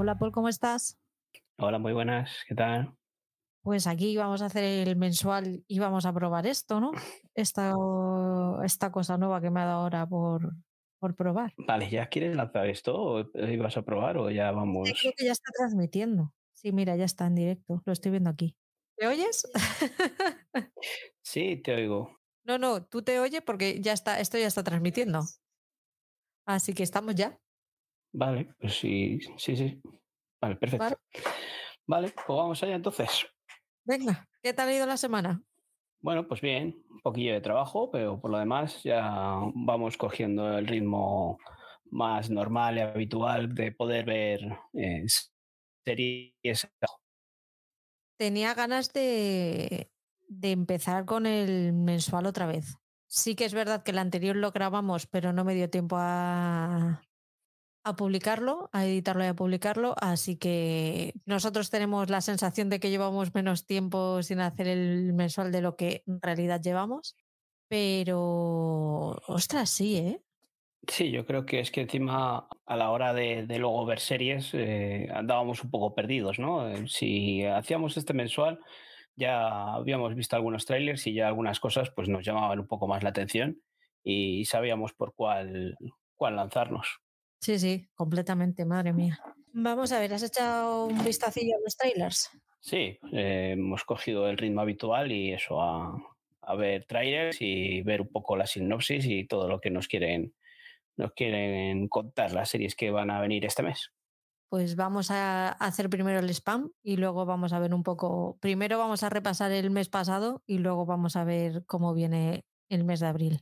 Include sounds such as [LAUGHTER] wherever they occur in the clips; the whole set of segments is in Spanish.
Hola Paul, ¿cómo estás? Hola, muy buenas, ¿qué tal? Pues aquí vamos a hacer el mensual y vamos a probar esto, ¿no? [LAUGHS] Esta, esta cosa nueva que me ha dado ahora por, por probar. Vale, ¿ya quieres lanzar esto o ibas a probar o ya vamos? Creo que ya está transmitiendo. Sí, mira, ya está en directo, lo estoy viendo aquí. ¿Te oyes? [LAUGHS] Sí, te oigo. No, no, tú te oyes porque ya está, esto ya está transmitiendo. Así que estamos ya. Vale, pues sí, sí, sí. Vale, perfecto. Vale. Vale, pues vamos allá entonces. Venga, ¿qué tal ha ido la semana? Bueno, pues bien, un poquillo de trabajo, pero por lo demás ya vamos cogiendo el ritmo más normal y habitual de poder ver eh, series. Tenía ganas de, de empezar con el mensual otra vez. Sí que es verdad que el anterior lo grabamos, pero no me dio tiempo a, a publicarlo, a editarlo y a publicarlo. Así que nosotros tenemos la sensación de que llevamos menos tiempo sin hacer el mensual de lo que en realidad llevamos. Pero, ostras, sí, ¿eh? Sí, yo creo que es que encima a la hora de, luego ver series eh, andábamos un poco perdidos, ¿no? Eh, Si hacíamos este mensual ya habíamos visto algunos trailers y ya algunas cosas pues nos llamaban un poco más la atención y sabíamos por cuál, cuál lanzarnos. Sí, sí, completamente, madre mía. Vamos a ver, ¿has echado un vistacillo a los trailers? Sí, eh, hemos cogido el ritmo habitual y eso a, a ver trailers y ver un poco la sinopsis y todo lo que nos quieren nos quieren contar las series que van a venir este mes. Pues vamos a hacer primero el spam y luego vamos a ver un poco. Primero vamos a repasar el mes pasado y luego vamos a ver cómo viene el mes de abril.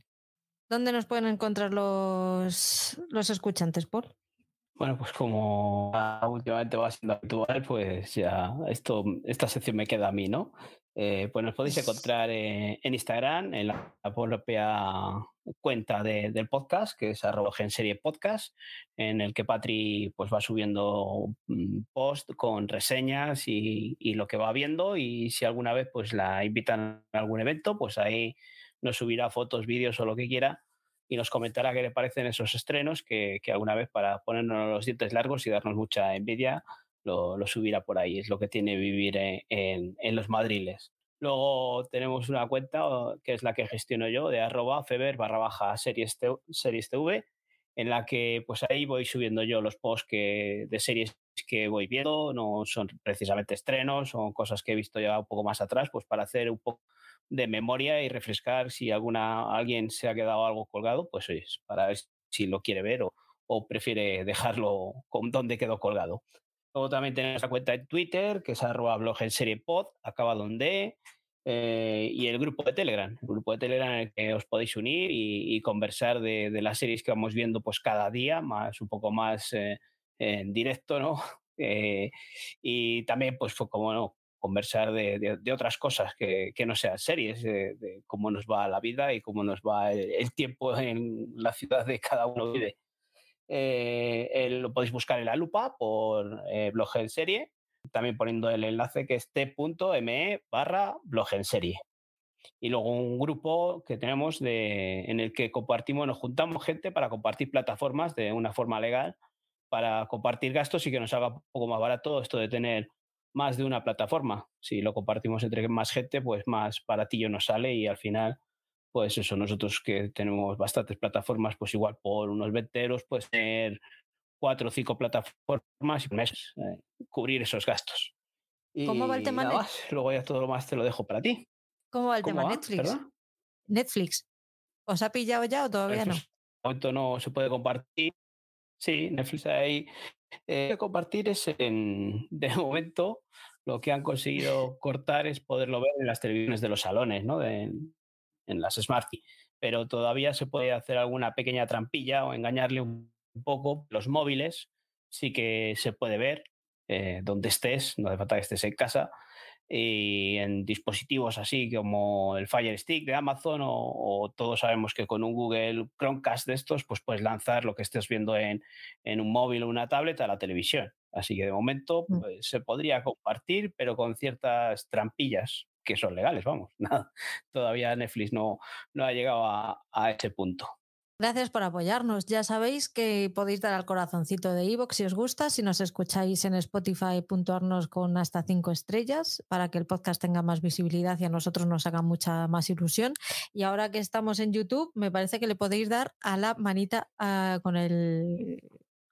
¿Dónde nos pueden encontrar los, los escuchantes, Paul? Bueno, pues como últimamente va siendo habitual, pues ya esto, esta sección me queda a mí, ¿no? Eh, pues nos podéis encontrar eh, en Instagram, en la propia cuenta de- del podcast, que es arroba genserie podcast, en el que Patri pues va subiendo mm, post con reseñas y, y lo que va viendo y si alguna vez pues la invitan a algún evento, pues ahí nos subirá fotos, vídeos o lo que quiera y nos comentará qué le parecen esos estrenos que, que alguna vez para ponernos los dientes largos y darnos mucha envidia lo, lo subirá por ahí. Es lo que tiene vivir en, en- los madriles. Luego tenemos una cuenta que es la que gestiono yo de arroba feber barra series TV en la que pues ahí voy subiendo yo los posts que, de series que voy viendo, no son precisamente estrenos, son cosas que he visto ya un poco más atrás, pues para hacer un poco de memoria y refrescar si alguna alguien se ha quedado algo colgado, pues oye, para ver si lo quiere ver o, o prefiere [LAUGHS] dejarlo con donde quedó colgado. Luego también tenemos la cuenta en Twitter, que es arroba blog en serie pod, acabado en D, eh, y el grupo de Telegram, el grupo de Telegram en el que os podéis unir y, conversar de, las series que vamos viendo pues cada día, más un poco más eh, en directo, ¿no? [LAUGHS] Eh, y también, pues, como no, conversar de, de- de otras cosas que, que no sean series, de, de cómo nos va la vida y cómo nos va el, el tiempo en la ciudad de cada uno vive. Eh, eh, lo podéis buscar en la lupa por eh, blog en serie, también poniendo el enlace que es t.me barra blog en serie. Y luego un grupo que tenemos de, en el que compartimos, nos juntamos gente para compartir plataformas de una forma legal, para compartir gastos y que nos haga un poco más barato esto de tener más de una plataforma. Si lo compartimos entre más gente, pues más baratillo nos sale y al final, pues eso, nosotros que tenemos bastantes plataformas, pues igual por unos 20 euros puedes tener cuatro o cinco plataformas y meses, eh, cubrir esos gastos. ¿Cómo va el tema nada Net- más, luego ya todo lo más te lo dejo para ti. ¿Cómo va el ¿Cómo tema va? Netflix? ¿Perdón? Netflix. ¿Os ha pillado ya o todavía no? Pues, no se puede compartir. Sí, Netflix ahí. Eh, compartir es en, [LAUGHS] de momento lo que han conseguido cortar es poderlo ver en las televisiones de los salones, ¿no? En las Smart TV. Pero todavía se puede hacer alguna pequeña trampilla o engañarle un poco. Los móviles sí que se puede ver eh, donde estés, no hace falta que estés en casa. Y en dispositivos así como el Fire Stick de Amazon o, o todos sabemos que con un Google Chromecast de estos pues puedes lanzar lo que estés viendo en, en un móvil o una tablet a la televisión. Así que de momento Mm. pues, se podría compartir, pero con ciertas trampillas que son legales, vamos. [LAUGHS] Nada, todavía Netflix no, no ha llegado a, a ese punto. Gracias por apoyarnos. Ya sabéis que podéis dar al corazoncito de iVoox si os gusta, si nos escucháis en Spotify, puntuarnos con hasta cinco estrellas para que el podcast tenga más visibilidad y a nosotros nos haga mucha más ilusión. Y ahora que estamos en YouTube, me parece que le podéis dar a la manita uh, con el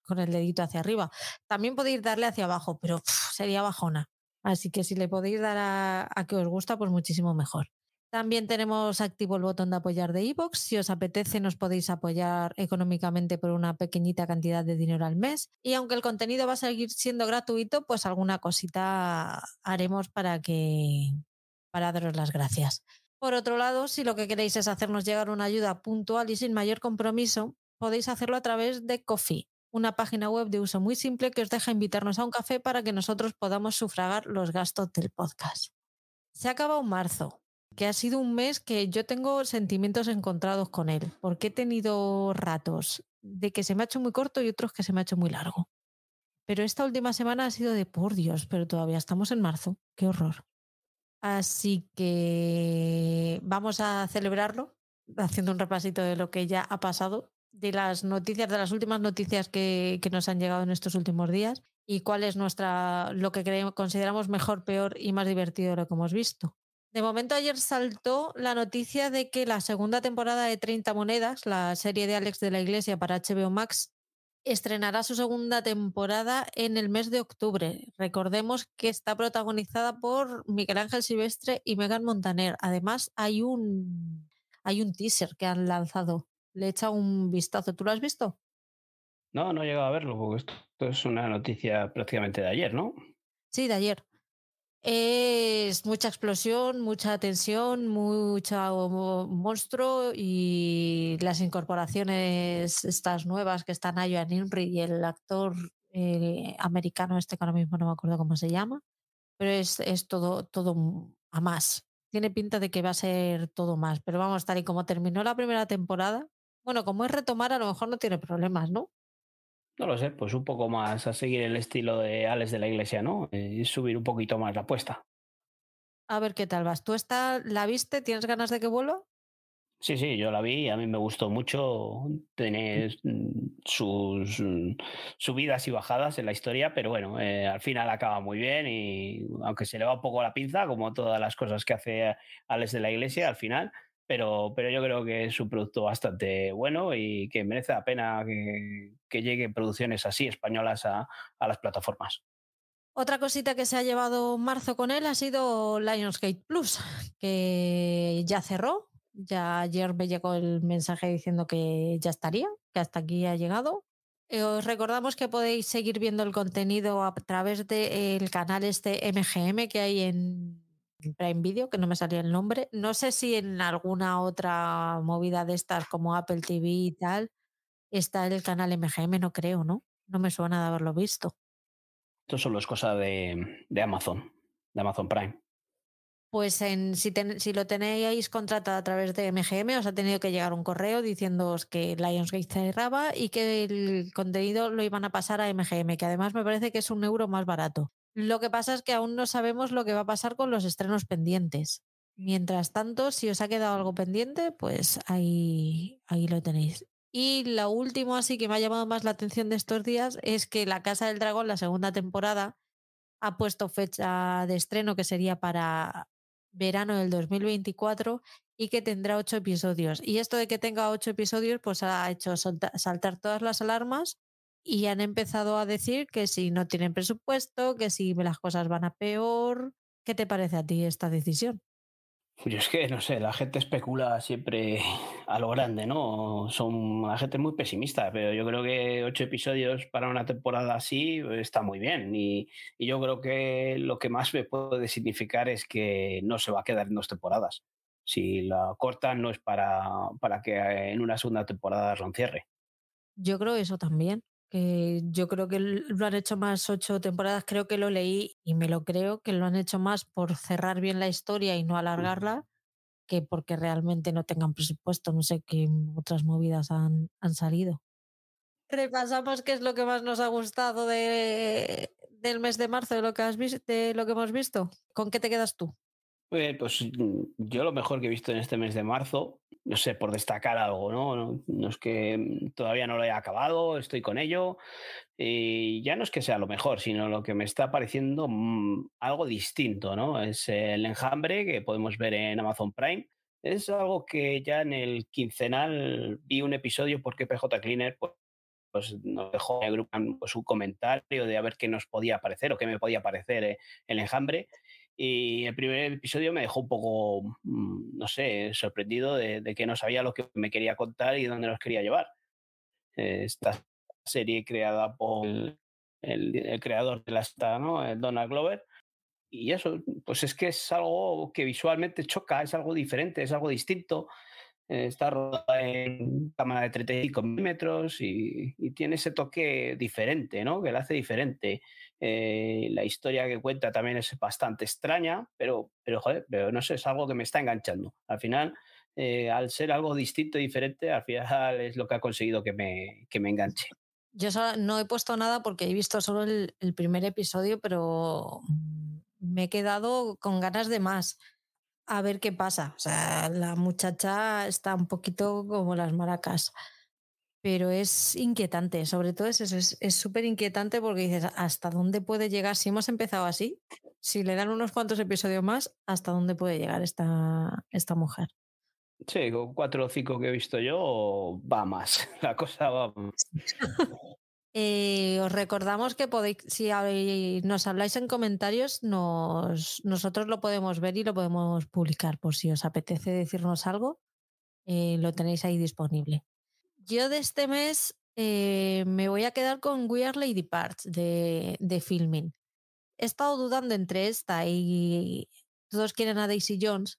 con el dedito hacia arriba. También podéis darle hacia abajo, pero sería bajona. Así que si le podéis dar a, a que os gusta, pues muchísimo mejor. También tenemos activo el botón de apoyar de iVoox. Si os apetece, nos podéis apoyar económicamente por una pequeñita cantidad de dinero al mes. Y aunque el contenido va a seguir siendo gratuito, pues alguna cosita haremos para que para daros las gracias. Por otro lado, si lo que queréis es hacernos llegar una ayuda puntual y sin mayor compromiso, podéis hacerlo a través de Coffee, una página web de uso muy simple que os deja invitarnos a un café para que nosotros podamos sufragar los gastos del podcast. Se acaba un marzo, que ha sido un mes que yo tengo sentimientos encontrados con él, porque he tenido ratos de que se me ha hecho muy corto y otros que se me ha hecho muy largo. Pero esta última semana ha sido de por Dios, pero todavía estamos en marzo. Qué horror. Así que vamos a celebrarlo haciendo un repasito de lo que ya ha pasado, de las noticias, de las últimas noticias que, nos han llegado en estos últimos días y cuál es nuestra, lo que creemos, consideramos mejor, peor y más divertido de lo que hemos visto. De momento ayer saltó la noticia de que la segunda temporada de 30 monedas, la serie de Alex de la Iglesia para HBO Max, estrenará su segunda temporada en el mes de octubre. Recordemos que está protagonizada por Miguel Ángel Silvestre y Megan Montaner. Además, hay un, hay un teaser que han lanzado. Le echa un vistazo. ¿Tú lo has visto? No, no he llegado a verlo, porque esto es una noticia prácticamente de ayer, ¿no? Sí, de ayer. Es mucha explosión, mucha tensión, mucho monstruo y las incorporaciones estas nuevas que están Ayo Nimri y el actor eh, americano este que ahora mismo no me acuerdo cómo se llama, pero es, es todo, todo a más. Tiene pinta de que va a ser todo más, pero vamos, tal y como terminó la primera temporada, bueno, como es retomar, a lo mejor no tiene problemas, ¿no? No lo sé, pues un poco más a seguir el estilo de Alex de la Iglesia, ¿no? Y eh, subir un poquito más la apuesta. A ver qué tal vas. ¿Tú esta la viste? ¿Tienes ganas de que vuelva? Sí, sí, yo la vi, a mí me gustó mucho. Tiene mm, sus mm, subidas y bajadas en la historia, pero bueno, eh, al final acaba muy bien y aunque se le va un poco la pinza, como todas las cosas que hace Alex de la Iglesia, al final pero, pero yo creo que es un producto bastante bueno y que merece la pena que, que lleguen producciones así españolas a, a, las plataformas. Otra cosita que se ha llevado marzo con él ha sido Lionsgate Plus, que ya cerró. Ya ayer me llegó el mensaje diciendo que ya estaría, que hasta aquí ha llegado. Eh, os recordamos que podéis seguir viendo el contenido a través del de canal este MGM que hay en, Prime Video, que no me salía el nombre. No sé si en alguna otra movida de estas como Apple TV y tal está el canal MGM, no creo, ¿no? No me suena de haberlo visto. Esto solo es cosa de, de Amazon, de Amazon Prime. Pues en, si, ten, si, lo tenéis contratado a través de MGM, os ha tenido que llegar un correo diciéndoos que Lionsgate cerraba y que el contenido lo iban a pasar a MGM, que además me parece que es un euro más barato. Lo que pasa es que aún no sabemos lo que va a pasar con los estrenos pendientes. Mientras tanto, si os ha quedado algo pendiente, pues ahí, ahí lo tenéis. Y lo último, así que me ha llamado más la atención de estos días, es que La Casa del Dragón, la segunda temporada, ha puesto fecha de estreno que sería para verano del 2024 y que tendrá ocho episodios. Y esto de que tenga ocho episodios, pues ha hecho saltar todas las alarmas y han empezado a decir que si no tienen presupuesto, que si las cosas van a peor. ¿Qué te parece a ti esta decisión? Yo es que, no sé, la gente especula siempre [LAUGHS] a lo grande, ¿no? Son la gente muy pesimista, pero yo creo que ocho episodios para una temporada así está muy bien. Y, y yo creo que lo que más me puede significar es que no se va a quedar en dos temporadas. Si la cortan no es para, para que en una segunda temporada lo encierre. Yo creo eso también que yo creo que lo han hecho más ocho temporadas, creo que lo leí y me lo creo, que lo han hecho más por cerrar bien la historia y no alargarla que porque realmente no tengan presupuesto. No sé qué otras movidas han, han salido. Repasamos qué es lo que más nos ha gustado de, del mes de marzo, de lo que, has visto, de lo que hemos visto. ¿Con qué te quedas tú? Pues, pues mm, yo lo mejor que he visto en este mes de marzo, no sé, por destacar algo, ¿no? No, es que mm, todavía no lo he acabado, estoy con ello. Y ya no es que sea lo mejor, sino lo que me está pareciendo mm, algo distinto, ¿no? Es el enjambre que podemos ver en Amazon Prime. Es algo que ya en el quincenal vi un episodio porque PJ Cleaner pues, pues nos dejó pues, un comentario de a ver qué nos podía parecer o qué me podía parecer eh, el enjambre. Y el primer episodio me dejó un poco, mm, no sé, sorprendido de, que no sabía lo que me quería contar y dónde nos quería llevar. Esta serie creada por el, creador de la esta, ¿no? Donald Glover. Y eso, pues es que es algo que visualmente choca, es algo diferente, es algo distinto. Está rodada en cámara de 35 milímetros y, y, tiene ese toque diferente, ¿no? Que la hace diferente. Eh, la historia que cuenta también es bastante extraña, pero, pero, joder, pero no sé, es algo que me está enganchando. Al final, eh, al ser algo distinto y diferente, al final es lo que ha conseguido que me, que me enganche. Yo no he puesto nada porque he visto solo el, el primer episodio, pero me he quedado con ganas de más a ver qué pasa. O sea, la muchacha está un poquito como las maracas pero es inquietante, sobre todo es es súper inquietante porque dices, ¿hasta dónde puede llegar? Si hemos empezado así, si le dan unos cuantos episodios más, ¿hasta dónde puede llegar esta, esta mujer? Sí, con cuatro o cinco que he visto yo, va más, [LAUGHS] la cosa va más. [LAUGHS] Eh, os recordamos que podéis, si nos habláis en comentarios, nos, nosotros lo podemos ver y lo podemos publicar por si os apetece decirnos algo, eh, lo tenéis ahí disponible. Yo de este mes eh, me voy a quedar con We Are Lady Parts de, de Filming. He estado dudando entre esta y todos quieren a Daisy Jones,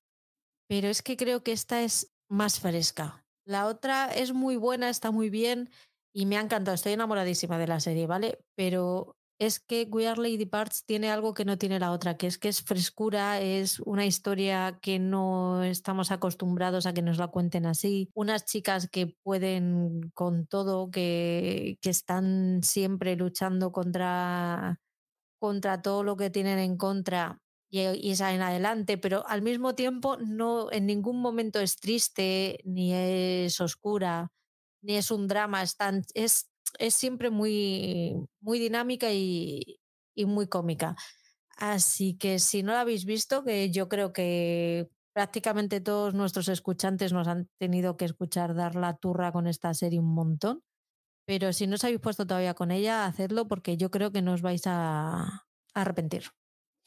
pero es que creo que esta es más fresca. La otra es muy buena, está muy bien y me ha encantado. Estoy enamoradísima de la serie, ¿vale? Pero es que We Are Lady Parts tiene algo que no tiene la otra, que es que es frescura, es una historia que no estamos acostumbrados a que nos la cuenten así. Unas chicas que pueden con todo, que, que están siempre luchando contra, contra todo lo que tienen en contra y, y salen adelante, pero al mismo tiempo no en ningún momento es triste, ni es oscura, ni es un drama, es, es es siempre muy, muy dinámica y, muy cómica. Así que si no la habéis visto, que yo creo que prácticamente todos nuestros escuchantes nos han tenido que escuchar dar la turra con esta serie un montón. Pero si no os habéis puesto todavía con ella, hacedlo porque yo creo que no os vais a arrepentir.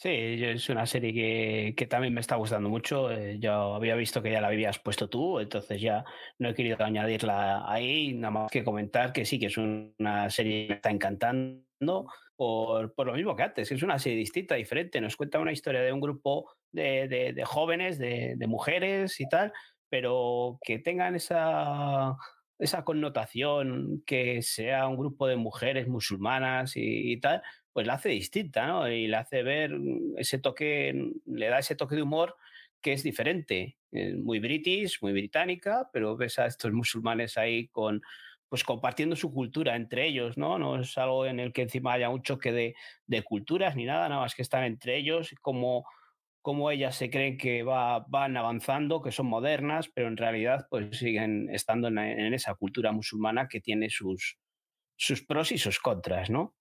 Sí, es una serie que, que, también me está gustando mucho. Eh, yo había visto que ya la habías puesto tú, entonces ya no he querido añadirla ahí, nada más que comentar que sí, que es una serie que me está encantando por, por lo mismo que antes, es una serie distinta, diferente. Nos cuenta una historia de un grupo de, de, de jóvenes, de, de mujeres y tal, pero que tengan esa esa connotación que sea un grupo de mujeres musulmanas y, tal, pues la hace distinta, ¿no? Y la hace ver ese toque, le da ese toque de humor que es diferente, muy british, muy británica, pero ves a estos musulmanes ahí con, pues compartiendo su cultura entre ellos, ¿no? No es algo en el que encima haya un choque de, de culturas ni nada, nada más que están entre ellos, como, como ellas se creen que va, van avanzando, que son modernas, pero en realidad pues siguen estando en, en esa cultura musulmana que tiene sus, sus pros y sus contras, ¿no?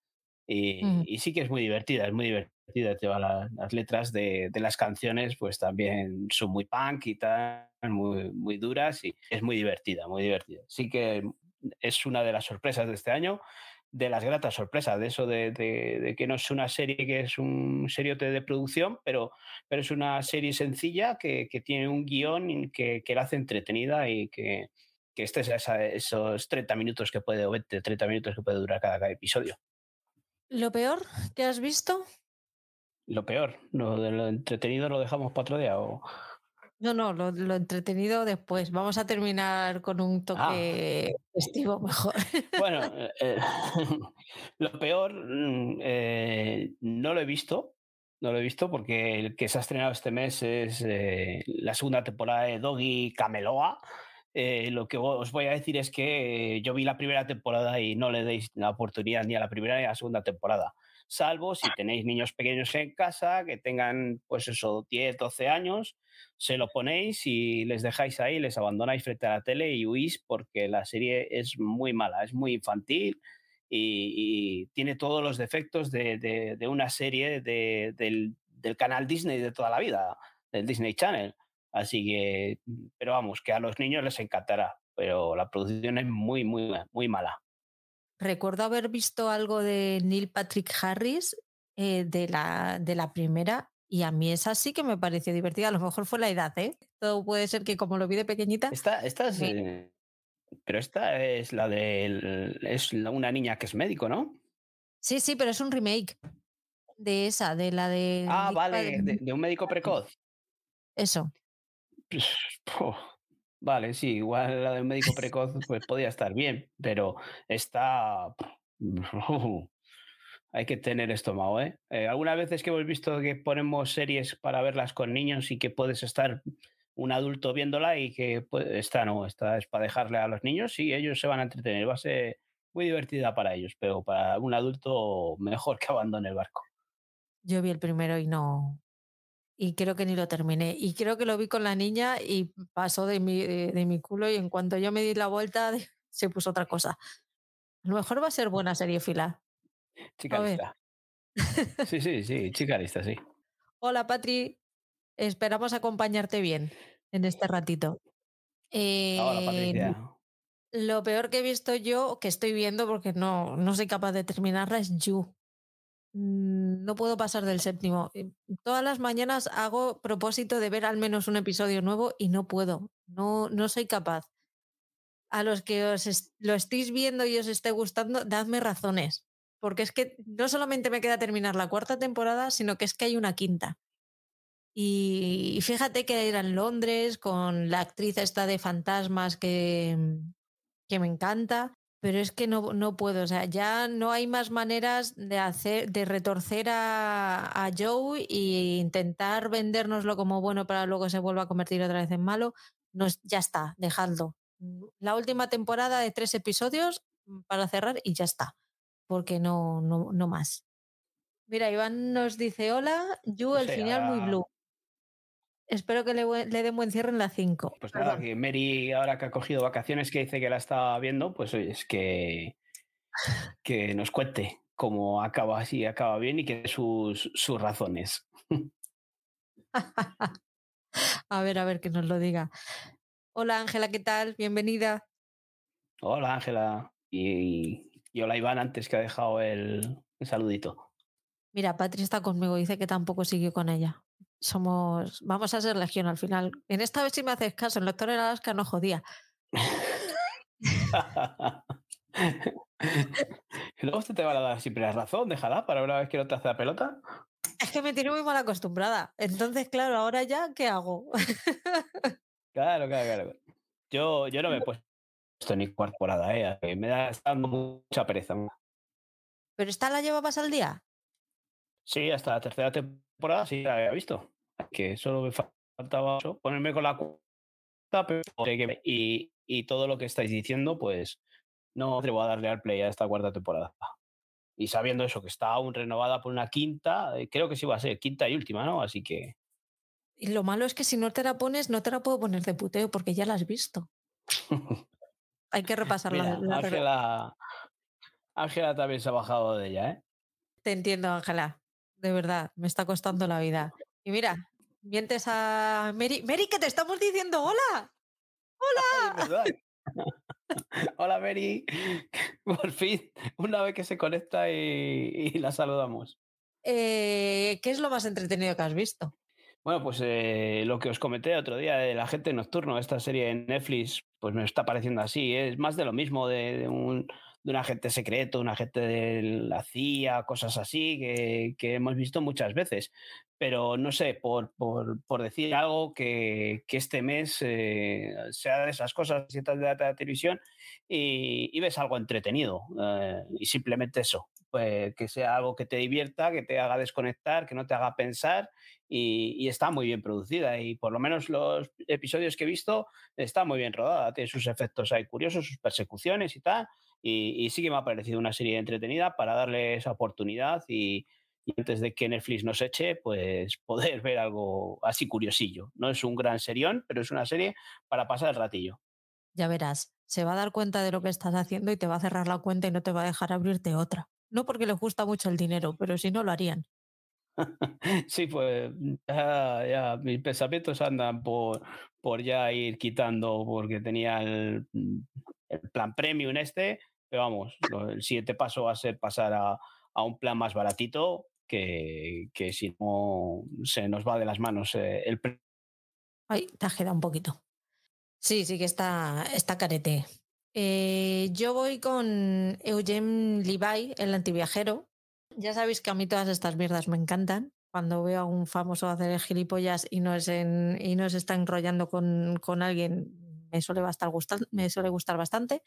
Y, sí que es muy divertida, es muy divertida. las letras de, de, las canciones pues también son muy punk y tal, muy, muy duras y es muy divertida, muy divertida. Sí que es una de las sorpresas de este año, de las gratas sorpresas, de eso de, de, que no es una serie que es un seriote de producción, pero, pero es una serie sencilla que, que tiene un guion que, que la hace entretenida y que, que estés a esos 30 minutos que puede, o 20, 30 minutos que puede durar cada, cada episodio. ¿Lo peor que has visto? Lo peor, lo de lo entretenido lo dejamos para otro día o... No, no, lo, lo, entretenido después. Vamos a terminar con un toque ah. festivo mejor. [LAUGHS] Bueno, eh, eh [LAUGHS] lo peor mm, eh, no lo he visto. No lo he visto porque el que se ha estrenado este mes es eh, la segunda temporada de Doggy Cameloa. Eh, lo que os voy a decir es que yo vi la primera temporada y no le deis la oportunidad ni a la primera ni a la segunda temporada. salvo si tenéis niños pequeños en casa que tengan, pues eso, 10, 12 años, se lo ponéis y les dejáis ahí, les abandonáis frente a la tele y huís porque la serie es muy mala, es muy infantil y, tiene todos los defectos de, una serie del canal Disney de toda la vida, del Disney Channel. Así que, pero vamos, que a los niños les encantará, pero la producción es muy, muy, muy mala. Recuerdo haber visto algo de Neil Patrick Harris eh, de, la, de la primera y a mí esa sí que me pareció divertida. A lo mejor fue la edad, ¿eh? Todo puede ser que como lo vi de pequeñita. Esta, esta es, eh, pero esta es la de es una niña que es médico, ¿no? Sí, sí, pero es un remake de esa, de la de. Ah, vale, de, un médico precoz. Eso. [LAUGHS] Vale, sí, igual la del médico precoz pues podía estar bien, pero está... [LAUGHS] hay que tener estómago, ¿eh? ¿eh? Algunas veces que hemos visto que ponemos series para verlas con niños y que puedes estar un adulto viéndola y que pues, esta no, esta es para dejarle a los niños y ellos se van a entretener. Va a ser muy divertida para ellos, pero para un adulto mejor que abandone el barco. Yo vi el primero y no, y creo que ni lo terminé. Y creo que lo vi con la niña y pasó de mi, de, mi culo y en cuanto yo me di la vuelta [LAUGHS] se puso otra cosa. A lo mejor va a ser buena serie fila. Chica lista. Sí, sí, sí, chica lista, sí. Hola, Patri. Esperamos acompañarte bien en este ratito. Hola, Patricia. Em, lo peor que he visto yo, que estoy viendo porque no, no soy capaz de terminarla, es You. Mm, no puedo pasar del séptimo. Todas las mañanas hago propósito de ver al menos un episodio nuevo y no puedo. No, no soy capaz. A los que os lo estéis viendo y os esté gustando, dadme razones. Porque es que no solamente me queda terminar la cuarta temporada, sino que es que hay una quinta. Y fíjate que era en Londres con la actriz esta de fantasmas que, que me encanta pero es que no, no puedo, o sea, ya no hay más maneras de hacer, de retorcer a, a Joe e intentar vendérnoslo como bueno para luego se vuelva a convertir otra vez en malo. No, ya está, dejadlo. La última temporada de tres episodios mm, para cerrar y ya está, porque no, no, no más. Mira, Iván nos dice, hola, you, el final muy blue. Espero que le, le den buen cierre en la 5. Pues nada, que Mary, ahora que ha cogido vacaciones, que dice que la está viendo, pues oye, es que, que nos cuente cómo acaba, si acaba bien y que sus, sus razones. [LAUGHS] a ver, a ver, que nos lo diga. Hola Ángela, ¿qué tal? Bienvenida. Hola Ángela. Y, y, hola Iván, antes que ha dejado el, el saludito. Mira, Patri está conmigo, dice que tampoco sigue con ella somos, vamos a ser legión al final. En esta vez si me haces caso, el doctor en Alaska no jodía. [LAUGHS] luego usted te va a dar siempre la razón, déjala para una vez que no te hace la pelota. Es que me tiene muy mal acostumbrada. Entonces, claro, ahora ya, ¿qué hago? [LAUGHS] claro, claro, claro. Yo, yo no me he puesto ni temporada, ¿eh? me da dando mucha pereza. ¿Pero esta la llevabas al día? Sí, hasta la tercera temporada sí la había visto. Que solo me faltaba ponerme con la cuarta, y, y todo lo que estáis diciendo, pues no atrevo a darle al play a esta cuarta temporada. Y sabiendo eso, que está aún renovada por una quinta, eh, creo que sí va a ser quinta y última, ¿no? Así que. Y lo malo es que si no te la pones, no te la puedo poner de puteo porque ya la has visto. [LAUGHS] Hay que repasarla. Ángela, Ángela también se ha bajado de ella, ¿eh? Te entiendo, Ángela de verdad, me está costando la vida. Y mira, mientes a Mary. Mary, que te estamos diciendo hola. Hola. [LAUGHS] [LAUGHS] hola, Mary. [LAUGHS] Por fin, una vez que se conecta y, la saludamos. Eh, ¿Qué es lo más entretenido que has visto? Bueno, pues eh, lo que os comenté otro día de La gente nocturno, esta serie en Netflix, pues me está pareciendo así. Es más de lo mismo, de un de un agente secreto, un agente de la CIA, cosas así, que, hemos visto muchas veces. Pero no sé, por, por, decir algo que, este mes eh, sea de esas cosas, sientas de la televisión y, ves algo entretenido. Eh, y simplemente eso, pues, que sea algo que te divierta, que te haga desconectar, que no te haga pensar y, está muy bien producida y por lo menos los episodios que he visto está muy bien rodada, tiene sus efectos ahí curiosos, sus persecuciones y tal Y, sí que me ha parecido una serie entretenida para darle esa oportunidad y, antes de que Netflix nos eche, pues [LAUGHS] poder ver algo así curiosillo. No es un gran serión, pero es una serie para pasar el ratillo. Ya verás, se va a dar cuenta de lo que estás haciendo y te va a cerrar la cuenta y no te va a dejar abrirte otra. No porque les gusta mucho el dinero, pero si no lo harían. [LAUGHS] Sí, pues ya, mis pensamientos andan por, por ya ir quitando porque tenía el, plan premium este, pero vamos, el siguiente paso va a ser pasar a, un plan más baratito que, que, si no se nos va de las manos eh, el Ay, te quedado un poquito. Sí, sí que está, está carete. Eh, yo voy con Eugene Levi, el antiviajero. Ya sabéis que a mí todas estas mierdas me encantan. Cuando veo a un famoso hacer el gilipollas y no, es en, y no se está enrollando con, con alguien, me suele, gustar, me suele gustar bastante.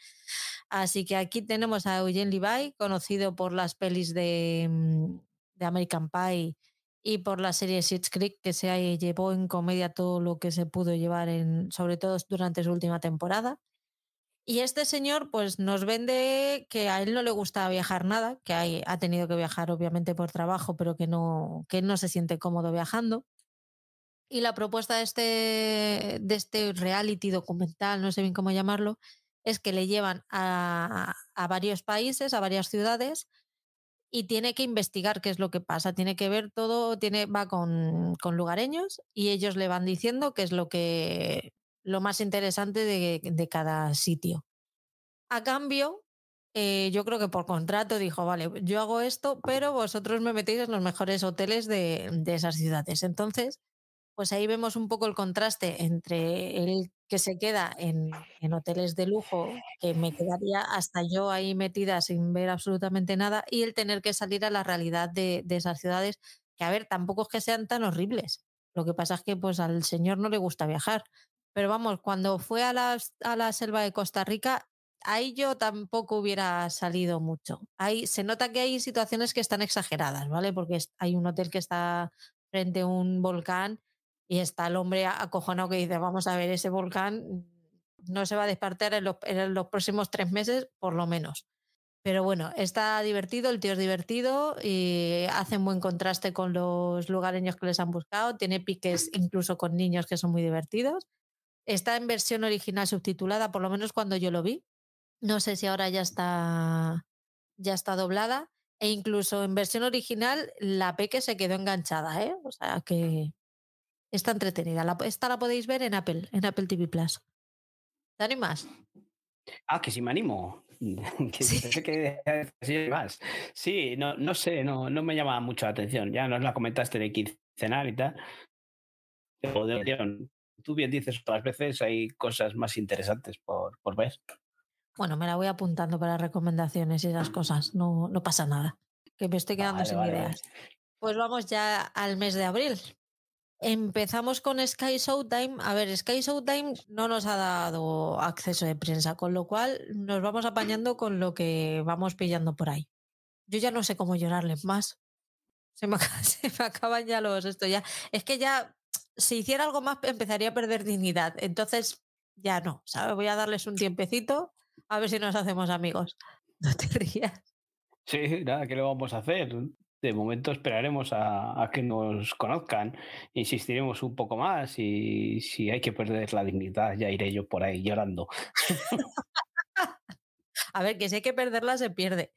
Así que aquí tenemos a Eugene Levi, conocido por las pelis de, mm, de American Pie y por la serie Schitt's Creek, que se llevó en comedia todo lo que se pudo llevar, sobre todo durante su última temporada. Y este señor pues nos vende que a él no le gusta viajar nada, que ha tenido que viajar obviamente por trabajo, pero que no, que no se siente cómodo viajando. Y la propuesta de este, de este reality documental, no sé bien cómo llamarlo, es que le llevan a, a varios países, a varias ciudades, y tiene que investigar qué es lo que pasa, tiene que ver todo, tiene, va con, con lugareños y ellos le van diciendo qué es lo que lo más interesante de, cada sitio. A cambio, eh, yo creo que por contrato dijo, vale, yo hago esto, pero vosotros me metéis en los mejores hoteles de, de esas ciudades. Entonces, pues ahí vemos un poco el contraste entre el que se queda en, hoteles de lujo, que me quedaría hasta yo ahí metida sin ver absolutamente nada, y el tener que salir a la realidad de, de, esas ciudades, que a ver, tampoco es que sean tan horribles. Lo que pasa es que pues al señor no le gusta viajar. Pero vamos, cuando fue a la, a la selva de Costa Rica, ahí yo tampoco hubiera salido mucho. Ahí se nota que hay situaciones que están exageradas, ¿vale? Porque hay un hotel que está frente a un volcán y está el hombre acojonado que dice, vamos a ver, ese volcán no se va a despertar en los, próximos tres meses, por lo menos. Pero bueno, está divertido, el tío es divertido y hace un buen contraste con los lugareños que les han buscado. Tiene piques incluso con niños que son muy divertidos. Está en versión original subtitulada, por lo menos cuando yo lo vi. No sé si ahora ya está, ya está doblada. E incluso en versión original, la Peque se quedó enganchada, ¿eh? O sea que está entretenida. La, esta la podéis ver en Apple, en Apple TV Plus. ¿Te animas? Ah, que sí me animo. [LAUGHS] sí. que [LAUGHS] más. Sí, no, no sé, no, no me llama mucho la atención. Ya nos la comentaste de quincenal y tal tú bien dices otras veces, hay cosas más interesantes por, por ver. Bueno, me la voy apuntando para recomendaciones y esas [LAUGHS] cosas. No, no pasa nada. Que me estoy quedando sin ideas. Pues vamos ya al mes de abril. Empezamos con Sky Showtime. A ver, Sky Showtime no nos ha dado acceso de prensa, con lo cual nos vamos apañando con lo que vamos pillando por ahí. Yo ya no sé cómo llorarles más. Se me, [LAUGHS] acaban ya los esto ya. Es que ya si hiciera algo más empezaría a perder dignidad. Entonces, ya no, ¿sabes? Voy a darles un tiempecito a ver si nos hacemos amigos. [LAUGHS] No te rías. Sí, nada, ¿qué le vamos a hacer? De momento esperaremos a, que nos conozcan, insistiremos un poco más y si hay que perder la dignidad ya iré yo por ahí llorando. [LAUGHS] a ver, que si hay que perderla se pierde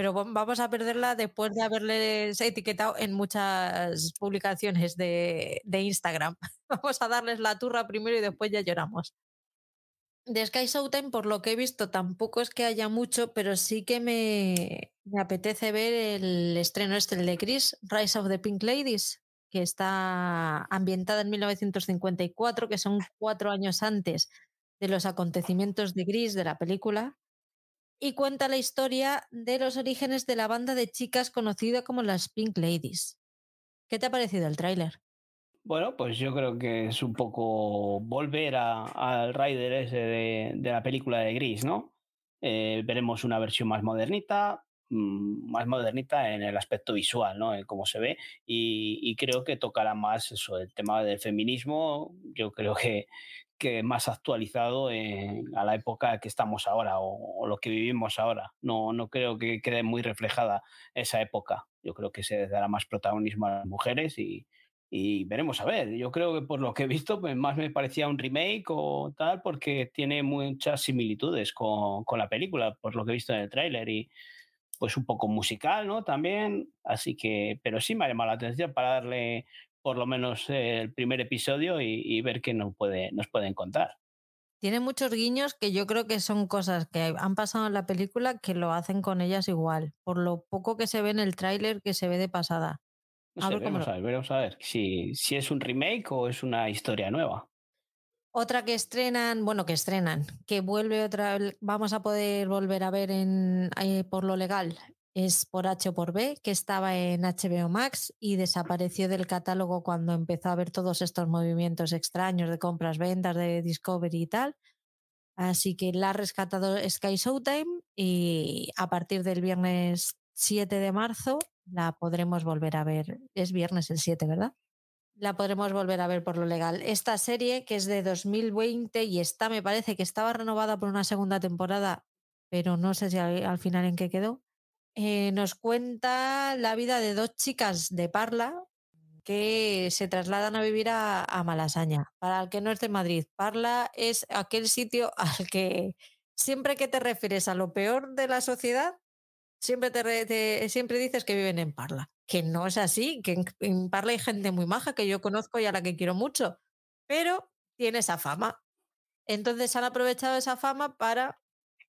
pero vamos a perderla después de haberles etiquetado en muchas publicaciones de, Instagram. [LAUGHS] Vamos a darles la turra primero y después ya lloramos. De Sky Showtime, por lo que he visto, tampoco es que haya mucho, pero sí que me, me apetece ver el estreno este de Chris, Rise of the Pink Ladies, que está ambientada en 1954, que son cuatro años antes de los acontecimientos de Gris de la película y cuenta la historia de los orígenes de la banda de chicas conocida como las Pink Ladies. ¿Qué te ha parecido el tráiler? Bueno, pues yo creo que es un poco volver al Rider ese de, la película de Gris, ¿no? Eh, veremos una versión más modernita, más modernita en el aspecto visual, ¿no? En cómo se ve. Y, y, creo que tocará más eso, el tema del feminismo. Yo creo que, que más actualizado a la época que estamos ahora o, lo que vivimos ahora. No, no creo que quede muy reflejada esa época. Yo creo que se dará más protagonismo a las mujeres y, y veremos a ver. Yo creo que por lo que he visto, pues más me parecía un remake o tal, porque tiene muchas similitudes con, con la película, por lo que he visto en el tráiler y pues un poco musical, ¿no? También, así que, pero sí me ha llamado la atención para darle por lo menos el primer episodio y, ver qué nos, puede, nos pueden contar. Tiene muchos guiños que yo creo que son cosas que han pasado en la película que lo hacen con ellas igual, por lo poco que se ve en el tráiler que se ve de pasada. a ver, veremos, a ver, veremos a ver si, si es un remake o es una historia nueva. Otra que estrenan, bueno, que estrenan, que vuelve otra, vamos a poder volver a ver en, eh, por lo legal, es por H o por B, que estaba en HBO Max y desapareció del catálogo cuando empezó a ver todos estos movimientos extraños de compras, ventas, de Discovery y tal. Así que la ha rescatado Sky Showtime y a partir del viernes 7 de marzo la podremos volver a ver. Es viernes el 7, ¿verdad? La podremos volver a ver por lo legal. Esta serie, que es de 2020 y está, me parece que estaba renovada por una segunda temporada, pero no sé si al final en qué quedó eh, nos cuenta la vida de dos chicas de Parla que se trasladan a vivir a, Malasaña. Para el que no es de Madrid, Parla es aquel sitio al que siempre que te refieres a lo peor de la sociedad, siempre, te, siempre dices que viven en Parla. Que no es así, que en, Parla hay gente muy maja que yo conozco y a la que quiero mucho, pero tiene esa fama. Entonces han aprovechado esa fama para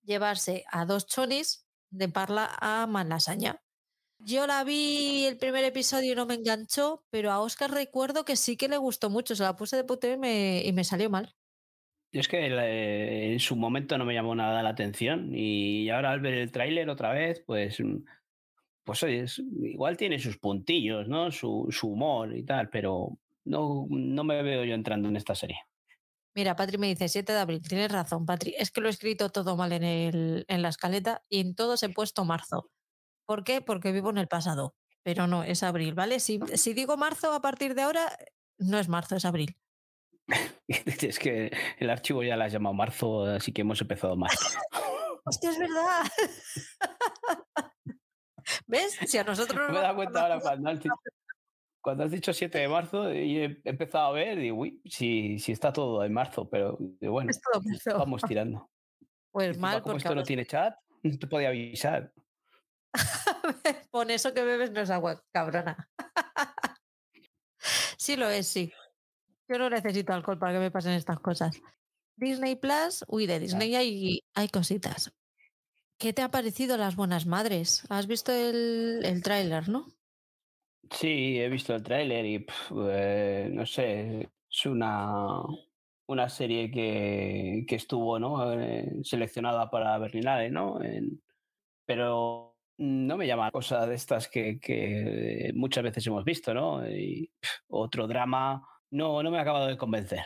llevarse a dos chonis de Parla a Malasaña. Yo la vi el primer episodio y no me enganchó, pero a Oscar recuerdo que sí que le gustó mucho. Se la puse de puto y me, salió mal. es que en su momento no me llamó nada la atención y ahora al ver el tráiler otra vez, pues, mm, pues oye, igual tiene sus puntillos, ¿no? Su, su humor y tal, pero no, no me veo yo entrando en esta serie. Mira, Patri me dice 7 de abril. Tienes razón, Patri. Es que lo he escrito todo mal en, el, en la escaleta y en todos he puesto marzo. ¿Por qué? Porque vivo en el pasado. Pero no, es abril, ¿vale? Si, si digo marzo a partir de ahora, no es marzo, es abril. [LAUGHS] es que el archivo ya lo has llamado marzo, así que hemos empezado mal. [LAUGHS] Hostia, es verdad. [LAUGHS] ¿Ves? Si a nosotros no me da cuenta ahora cuando cuando has dicho 7 de marzo y he empezado a ver, digo, uy, si, si está todo en marzo, pero bueno, vamos tirando. Pues mal, como esto no tiene chat, no [LAUGHS] te podía avisar. [LAUGHS] Pon eso que bebes no es agua, cabrona. [LAUGHS] sí lo es, sí. Yo no necesito alcohol para que me pasen estas cosas. Disney Plus, uy, de Disney hay, hay cositas. ¿Qué te ha parecido Las Buenas Madres? ¿Has visto el, el tráiler, no? Sí, he visto el tráiler y eh, no sé, es una, una serie que, que estuvo ¿no? Eh, seleccionada para Berlinale, ¿no? pero no me llama cosa de estas que, que muchas veces hemos visto, ¿no? Otro drama, no, no me ha acabado de convencer.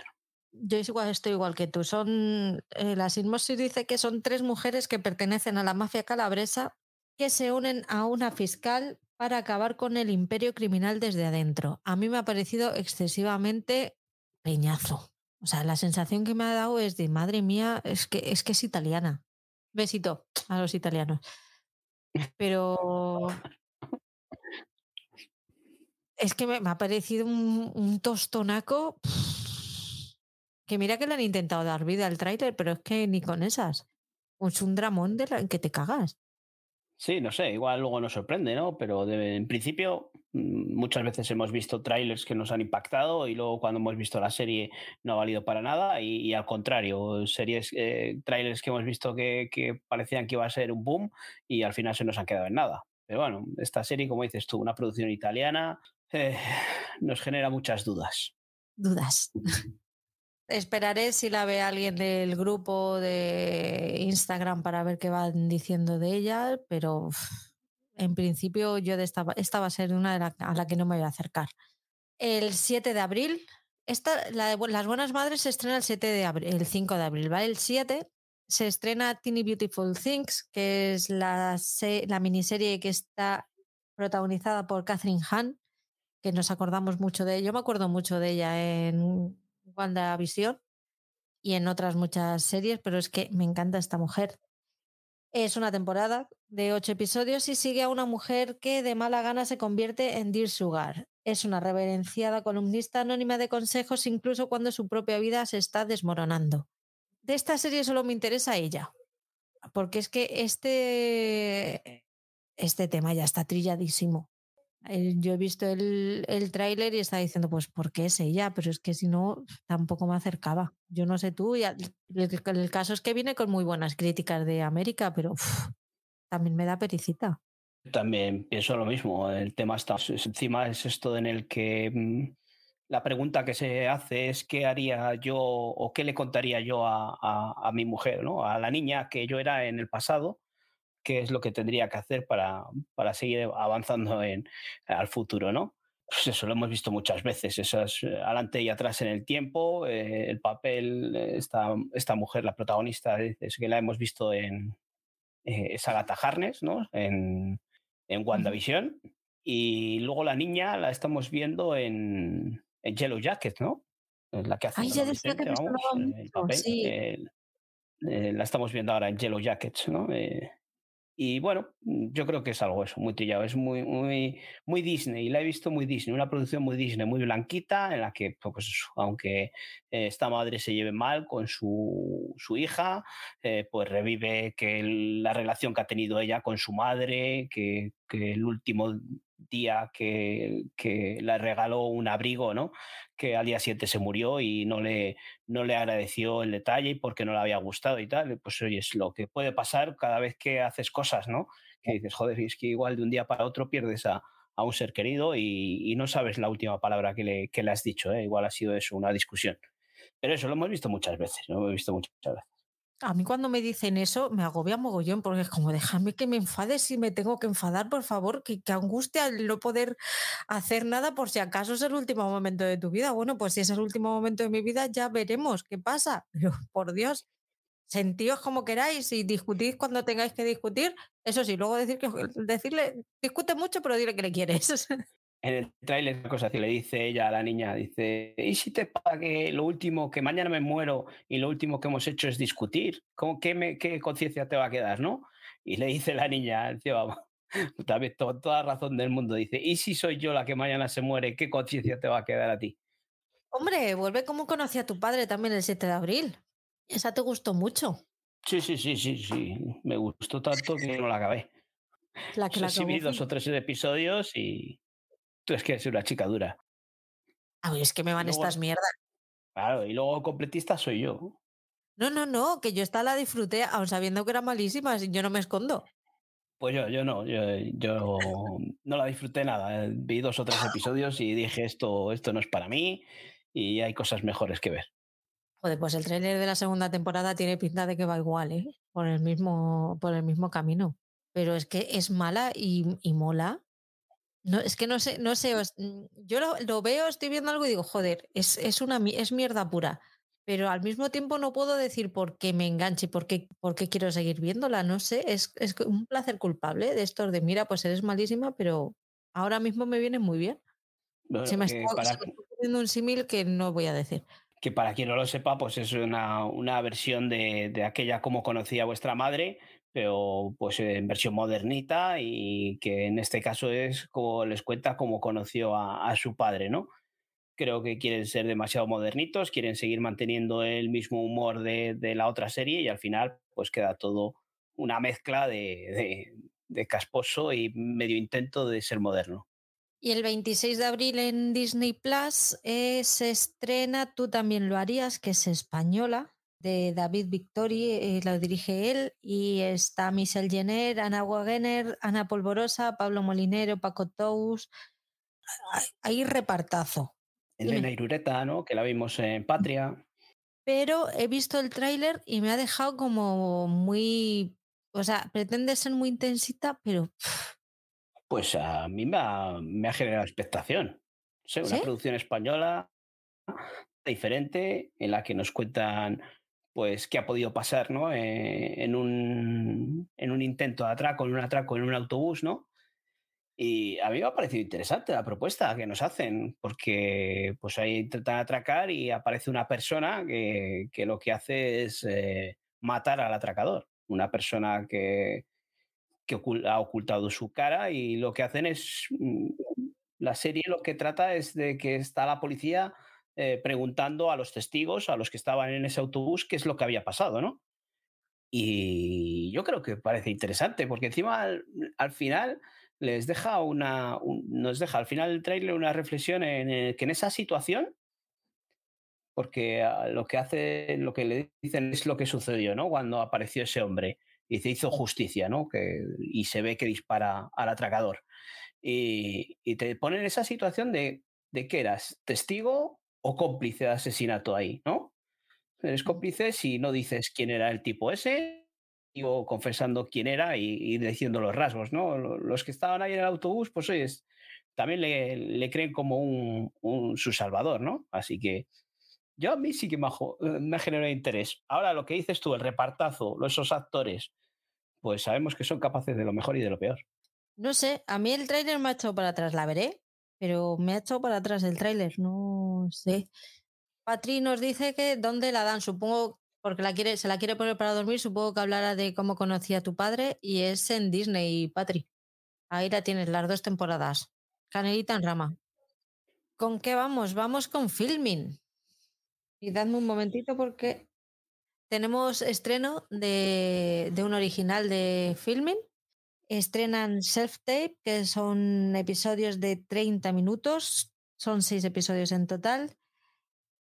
Yo igual estoy igual que tú. Son eh, la sinopsis dice que son tres mujeres que pertenecen a la mafia calabresa que se unen a una fiscal para acabar con el imperio criminal desde adentro. A mí me ha parecido excesivamente peñazo. O sea, la sensación que me ha dado es de, madre mía, es que es, que es italiana. Besito a los italianos. Pero es que me, ha parecido un, tostonaco que mira que le han intentado dar vida al tráiler, pero es que ni con esas. Es un dramón de la que te cagas. Sí, no sé, igual luego nos sorprende, ¿no? Pero en principio mm, muchas veces hemos visto trailers que nos han impactado y luego cuando hemos visto la serie no ha valido para nada y, al contrario, series, eh, trailers que hemos visto que, parecían que iba a ser un boom y al final se nos han quedado en nada. Pero bueno, esta serie, como dices tú, una producción italiana, eh, [SIGHS] nos genera muchas dudas. Dudas. [LAUGHS] Esperaré si la ve alguien del grupo de Instagram para ver qué van diciendo de ella, pero en principio yo de esta, va a ser una de a la que no me voy a acercar. El 7 de abril, esta, la de Las Buenas Madres se estrena el 7 de abril, el 5 de abril, ¿vale? El 7 se estrena Teeny Beautiful Things, que es la, la miniserie que está protagonizada por Catherine Hahn, que nos acordamos mucho de ella. Yo me acuerdo mucho de ella en WandaVision. y en otras muchas series, pero es que me encanta esta mujer. Es una temporada de ocho episodios y sigue a una mujer que de mala gana se convierte en Dear Sugar. Es una reverenciada columnista anónima de consejos incluso cuando su propia vida se está desmoronando. De esta serie solo me interesa ella, porque es que este, este tema ya está trilladísimo. Yo he visto el, el tráiler y estaba diciendo, pues, ¿por qué es ella? Pero es que si no, tampoco me acercaba. Yo no sé tú, el, el, caso es que viene con muy buenas críticas de América, pero también me da pericita. También pienso lo mismo. El tema está encima es esto en el que mm, la pregunta que se hace es qué haría yo o qué le contaría yo a, a, a mi mujer, ¿no? A la niña que yo era en el pasado qué es lo que tendría que hacer para, para seguir avanzando en, al futuro, ¿no? Pues eso lo hemos visto muchas veces, esas eh, adelante y atrás en el tiempo, eh, el papel, esta, esta mujer, la protagonista, es que la hemos visto en eh, Agatha Harness, ¿no? En, en WandaVision, y luego la niña la estamos viendo en, en Yellow Jacket, ¿no? La que hace Ay, ya decía que vamos, el papel, sí. eh, la estamos viendo ahora en Yellow Jackets, ¿no? Eh, y bueno, mm, yo creo que es algo eso, muy trillado, es muy, muy, muy Disney, la he visto muy Disney, una producción muy Disney, muy blanquita, en la que, pues, aunque esta madre se lleve mal con su, su hija, eh, pues revive que la relación que ha tenido ella con su madre, que, que el último día que, que le regaló un abrigo, ¿no? Que al día siguiente se murió y no le, no le agradeció el detalle porque no le había gustado y tal. Pues oye, es lo que puede pasar cada vez que haces cosas, ¿no? Que dices, joder, es que igual de un día para otro pierdes a, a un ser querido y, y, no sabes la última palabra que le, que le has dicho, ¿eh? Igual ha sido eso, una discusión. Pero eso lo hemos visto muchas veces, lo hemos visto muchas veces. A mí cuando me dicen eso me agobia mogollón porque es como déjame que me enfade si me tengo que enfadar, por favor, que, que angustia el no poder hacer nada por si acaso es el último momento de tu vida. Bueno, pues si es el último momento de mi vida ya veremos qué pasa. [LAUGHS] Pero por Dios, sentíos como queráis y discutid cuando tengáis que discutir. Eso sí, luego decir que, decirle, discute mucho, pero dile que le quieres. [LAUGHS] en el tráiler cosa así le dice ella a la niña, dice, ¿y si te pasa que lo último, que mañana me muero y lo último que hemos hecho es discutir? ¿Cómo, ¿Qué, me, qué conciencia te va a quedar, no? Y le dice la niña, [LAUGHS] también toda, toda razón del mundo, dice, ¿y si soy yo la que mañana se muere, qué conciencia te va a quedar a ti? Hombre, vuelve como conocí a tu padre también el 7 de abril. Esa te gustó mucho. Sí, sí, sí, sí, sí. Me gustó tanto que no la acabé. La que la sí, vi dos o tres episodios y tú es que eres una chica dura. Ay, es que me van luego, estas mierdas. Claro, y luego completista soy yo. No, no, no, que yo esta la disfruté, aun sabiendo que era malísima, yo no me escondo. Pues yo, yo no, yo, yo no la disfruté nada. Vi dos o tres episodios y dije esto, esto no es para mí y hay cosas mejores que ver. Joder, pues el tráiler de la segunda temporada tiene pinta de que va igual, ¿eh? Por el mismo, por el mismo camino. Pero es que es mala y, y mola. No, es que no sé, no sé, yo lo, lo, veo, estoy viendo algo y digo, joder, es, es, una, es mierda pura. Pero al mismo tiempo no puedo decir por qué me enganche, por qué, por qué quiero seguir viéndola, no sé, es, es un placer culpable de estos de, mira, pues eres malísima, pero ahora mismo me viene muy bien. Bueno, se me está para... poniendo un símil que no voy a decir. Que para quien no lo sepa, pues es una, una versión de, de aquella como conocía vuestra madre, pero pues en versión modernita y que en este caso es como les cuenta cómo conoció a, su padre, ¿no? Creo que quieren ser demasiado modernitos, quieren seguir manteniendo el mismo humor de, la otra serie y al final pues queda todo una mezcla de, casposo y medio intento de ser moderno. Y el 26 de abril en Disney Plus eh, se estrena Tú también lo harías, que es española, de David Victori, eh, lo dirige él, y está Michelle Jenner, Ana Wagener, Ana Polvorosa, Pablo Molinero, Paco Tous. Hay repartazo. Elena Irureta, ¿no? Que la vimos en Patria. Pero he visto el tráiler y me ha dejado como muy. O sea, pretende ser muy intensita, pero. Pues a mí me ha, me ha generado expectación. O sea, una ¿Sí? producción española diferente en la que nos cuentan pues qué ha podido pasar ¿no? Eh, en, un, en un intento de atraco, en un atraco en un autobús, ¿no? Y a mí me ha parecido interesante la propuesta que nos hacen, porque pues ahí intentan atracar y aparece una persona que, que lo que hace es eh, matar al atracador. Una persona que, que ha ocultado su cara y lo que hacen es, mm, la serie lo que trata es de que está la policía eh, preguntando a los testigos, a los que estaban en ese autobús, qué es lo que había pasado, ¿no? Y yo creo que parece interesante, porque encima al, final les deja una, nos deja al final del tráiler una reflexión en que en esa situación, porque lo que hace, lo que le dicen es lo que sucedió, ¿no? Cuando apareció ese hombre y se hizo justicia, ¿no? Que, y se ve que dispara al atracador. Y, y te ponen en esa situación de, de que eras testigo o cómplice de asesinato ahí, ¿no? Eres cómplice si no dices quién era el tipo ese, o confesando quién era y, diciendo los rasgos, ¿no? Los que estaban ahí en el autobús, pues oye, también le, creen como un, su salvador, ¿no? Así que yo a mí sí que me, me ha generado interés. Ahora lo que dices tú, el repartazo, esos actores, pues sabemos que son capaces de lo mejor y de lo peor. No sé, a mí el tráiler me ha echado para atrás, la veré, pero me ha echado para atrás el tráiler, no sé. Patri nos dice que dónde la dan, supongo, porque la quiere, se la quiere poner para dormir, supongo que hablará de cómo conocía a tu padre y es en Disney, Patri. Ahí la tienes, las dos temporadas. Canelita en rama. ¿Con qué vamos? Vamos con filming. Y dadme un momentito porque tenemos estreno de, de un original de filming. Estrenan Self Tape, que son episodios de 30 minutos. Son seis episodios en total.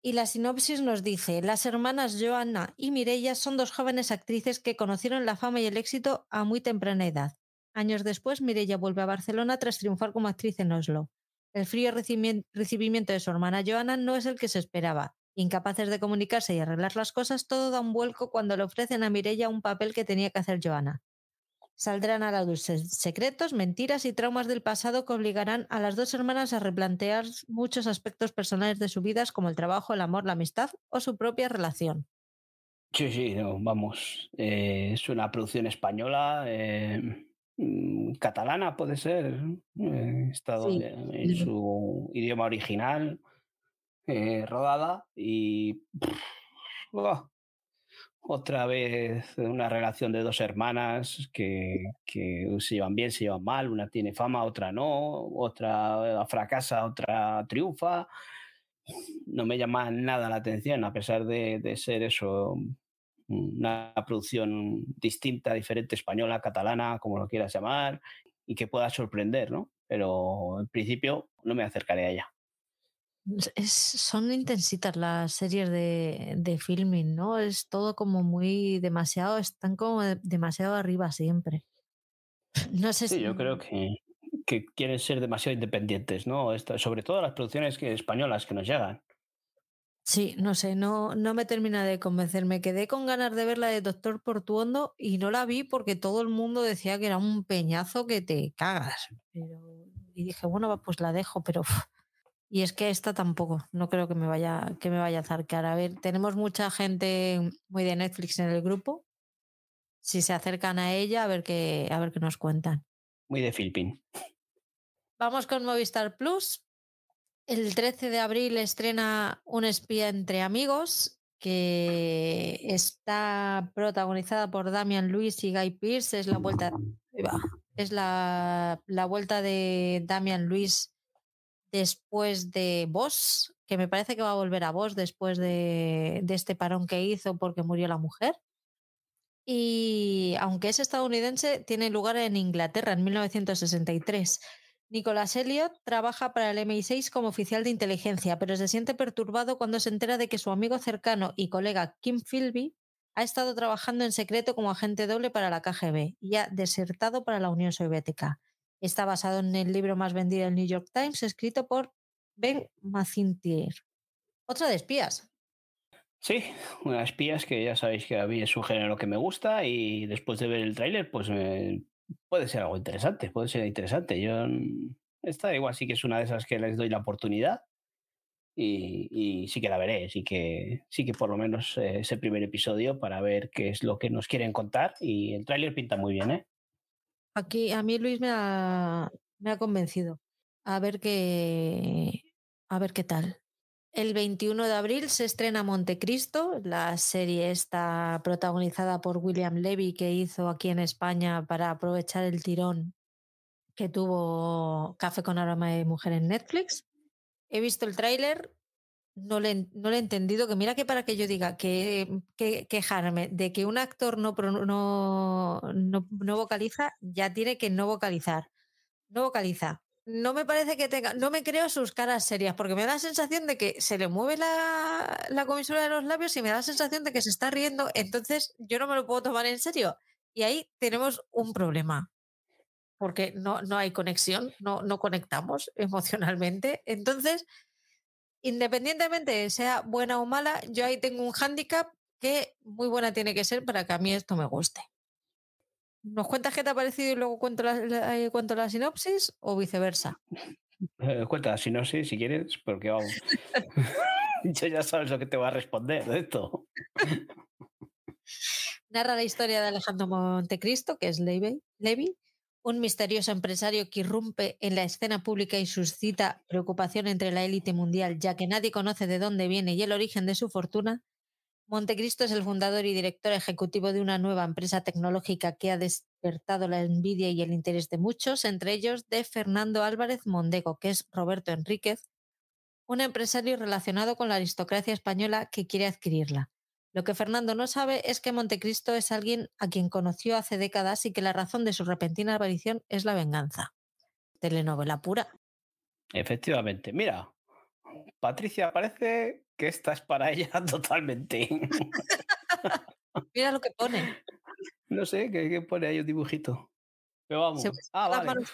Y la sinopsis nos dice, las hermanas Joanna y Mireia son dos jóvenes actrices que conocieron la fama y el éxito a muy temprana edad. Años después, Mireia vuelve a Barcelona tras triunfar como actriz en Oslo. El frío recibimiento de su hermana Joanna no es el que se esperaba. Incapaces de comunicarse y arreglar las cosas, todo da un vuelco cuando le ofrecen a Mireia un papel que tenía que hacer Joanna. Saldrán a la luz secretos, mentiras y traumas del pasado que obligarán a las dos hermanas a replantear muchos aspectos personales de sus vidas como el trabajo, el amor, la amistad o su propia relación. Sí, sí, vamos. Eh, es una producción española, eh, mm, catalana puede ser, eh, estado en su idioma original, rodada y otra vez una relación de dos hermanas que, se llevan bien, se llevan mal, una tiene fama, otra no, otra fracasa, otra triunfa. No me llama nada la atención, a pesar de, ser eso, una producción distinta, diferente, española, catalana, como lo quieras llamar, y que pueda sorprender, ¿no? Pero en principio no me acercaré a ella son intensitas las series de, de, filming, ¿no? Es todo como muy demasiado, están como demasiado arriba siempre. [LAUGHS] No sé sí, yo creo que, que, quieren ser demasiado independientes, ¿no? sobre todo las producciones que, españolas que nos llegan. Sí, no sé, no, no me termina de convencer. Me quedé con ganas de ver la de Doctor Portuondo y no la vi porque todo el mundo decía que era un peñazo que te cagas. Pero, y dije, bueno, pues la dejo, pero y es que esta tampoco, no creo que me vaya, que me vaya a zarcar. A ver, tenemos mucha gente muy de Netflix en el grupo. Si se acercan a ella, a ver qué, a ver qué nos cuentan. Muy de Filpin. Vamos con Movistar Plus. El 13 de abril estrena Un espía entre amigos, que está protagonizada por Damian Lewis y Guy Pearce. Es la vuelta, es la, la vuelta de Damian Lewis después de Voss, que me parece que va a volver a Voss después de, este parón que hizo porque murió la mujer. Y aunque es estadounidense, tiene lugar en Inglaterra en 1963. Nicholas Elliot trabaja para el MI6 como oficial de inteligencia, pero se siente perturbado cuando se entera de que su amigo cercano y colega Kim Philby ha estado trabajando en secreto como agente doble para la KGB y ha desertado para la Unión Soviética. Está basado en el libro más vendido del New York Times, escrito por Ben Macintyre. Otra de espías. Sí, una espías que ya sabéis que a mí es un género que me gusta y después de ver el tráiler, pues eh, puede ser algo interesante, puede ser interesante. Yo mm, esta igual sí que es una de esas que les doy la oportunidad y, sí que la veré, sí que, sí que por lo menos eh, ese primer episodio para ver qué es lo que nos quieren contar y el tráiler pinta muy bien, ¿eh? Aquí a mí Luis me ha, me ha convencido. A ver qué, a ver qué tal. El 21 de abril se estrena Montecristo, la serie está protagonizada por William Levy que hizo aquí en España para aprovechar el tirón que tuvo Café con aroma de mujer en Netflix. He visto el tráiler, no le, no le he entendido, que mira que para que yo diga que, que quejarme de que un actor no, no, no, no vocaliza, ya tiene que no vocalizar. No vocaliza. No me parece que tenga, no me creo sus caras serias, porque me da la sensación de que se le mueve la, la comisura de los labios y me da la sensación de que se está riendo, entonces yo no me lo puedo tomar en serio. Y ahí tenemos un problema porque no, no hay conexión, no, no conectamos emocionalmente. Entonces, independientemente sea buena o mala, yo ahí tengo un hándicap que muy buena tiene que ser para que a mí esto me guste. ¿Nos cuentas qué te ha parecido y luego cuento la, la, cuento la sinopsis o viceversa? Eh, cuenta la sinopsis si quieres, porque vamos. [LAUGHS] [LAUGHS] yo ya sabes lo que te voy a responder de esto. Narra la historia de Alejandro Montecristo, que es Levi, Levi un misterioso empresario que irrumpe en la escena pública y suscita preocupación entre la élite mundial, ya que nadie conoce de dónde viene y el origen de su fortuna, Montecristo es el fundador y director ejecutivo de una nueva empresa tecnológica que ha despertado la envidia y el interés de muchos, entre ellos de Fernando Álvarez Mondego, que es Roberto Enríquez, un empresario relacionado con la aristocracia española que quiere adquirirla. Lo que Fernando no sabe es que Montecristo es alguien a quien conoció hace décadas y que la razón de su repentina aparición es la venganza. Telenovela pura. Efectivamente. Mira, Patricia, parece que esta es para ella [LAUGHS] totalmente. Mira lo que pone. No sé, que, pone ahí un dibujito. Pero vamos. Ah, vale.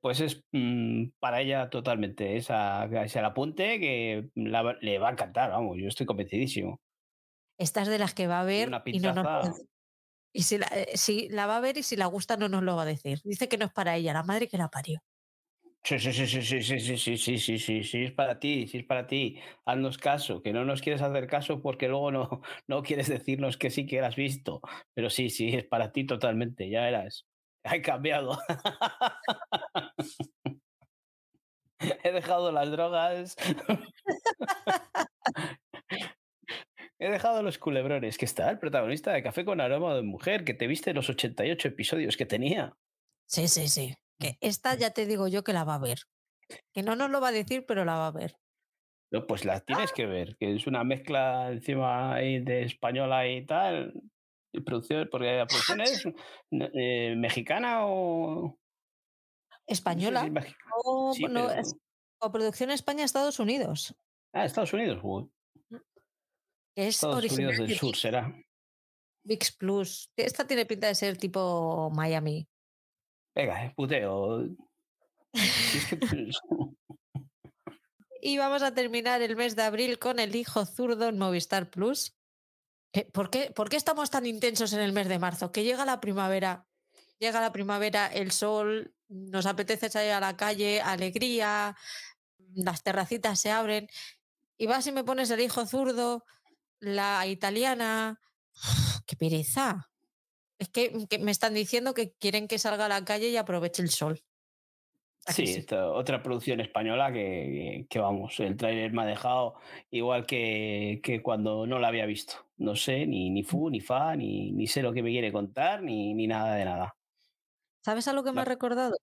Pues es mmm, para ella totalmente esa, ese apunte que la, le va a encantar, vamos, yo estoy convencidísimo. Esta es de las que va a ver y, no nos y si la, eh, si la va a ver y si la gusta no nos lo va a decir. Dice que no es para ella, la madre que la parió. Sí, sí, sí, sí, sí, sí, sí, sí, sí, sí, sí, sí, es para ti, sí es para ti. Haznos caso, que no nos quieres hacer caso porque luego no, no quieres decirnos que sí que la has visto. Pero sí, sí, es para ti totalmente, ya eras. He cambiado. [LAUGHS] He dejado las drogas. He dejado los culebrones. Que está el protagonista de Café con aroma de mujer, que te viste los 88 episodios que tenía. Sí, sí, sí. Que esta ya te digo yo que la va a ver. Que no nos lo va a decir, pero la va a ver. No, pues la tienes que ver, que es una mezcla encima ahí de española y tal producción, porque la producción es [LAUGHS] eh, mexicana o española no sé si o, sí, no, pero... es, o, producción España Estados Unidos. Ah Estados Unidos Uy. que es Estados Unidos del Sur será. VIX Plus. Esta tiene pinta de ser tipo Miami. Venga eh, puteo. [LAUGHS] [LAUGHS] Y vamos a terminar el mes de abril con el hijo zurdo en Movistar Plus ¿Por qué, ¿Por qué estamos tan intensos en el mes de marzo? Que llega la primavera, llega la primavera, el sol, nos apetece salir a la calle, alegría, las terracitas se abren y vas y me pones el hijo zurdo, la italiana. ¡Qué pereza! Es que, me están diciendo que quieren que salga a la calle y aproveche el sol. Sí, sí. Esta, otra producción española que, que, vamos, el tráiler me ha dejado igual que, que, cuando no la había visto. No sé ni, ni fu, ni fa, ni, ni sé lo que me quiere contar, ni, ni nada de nada. ¿Sabes a lo que me ha recordado?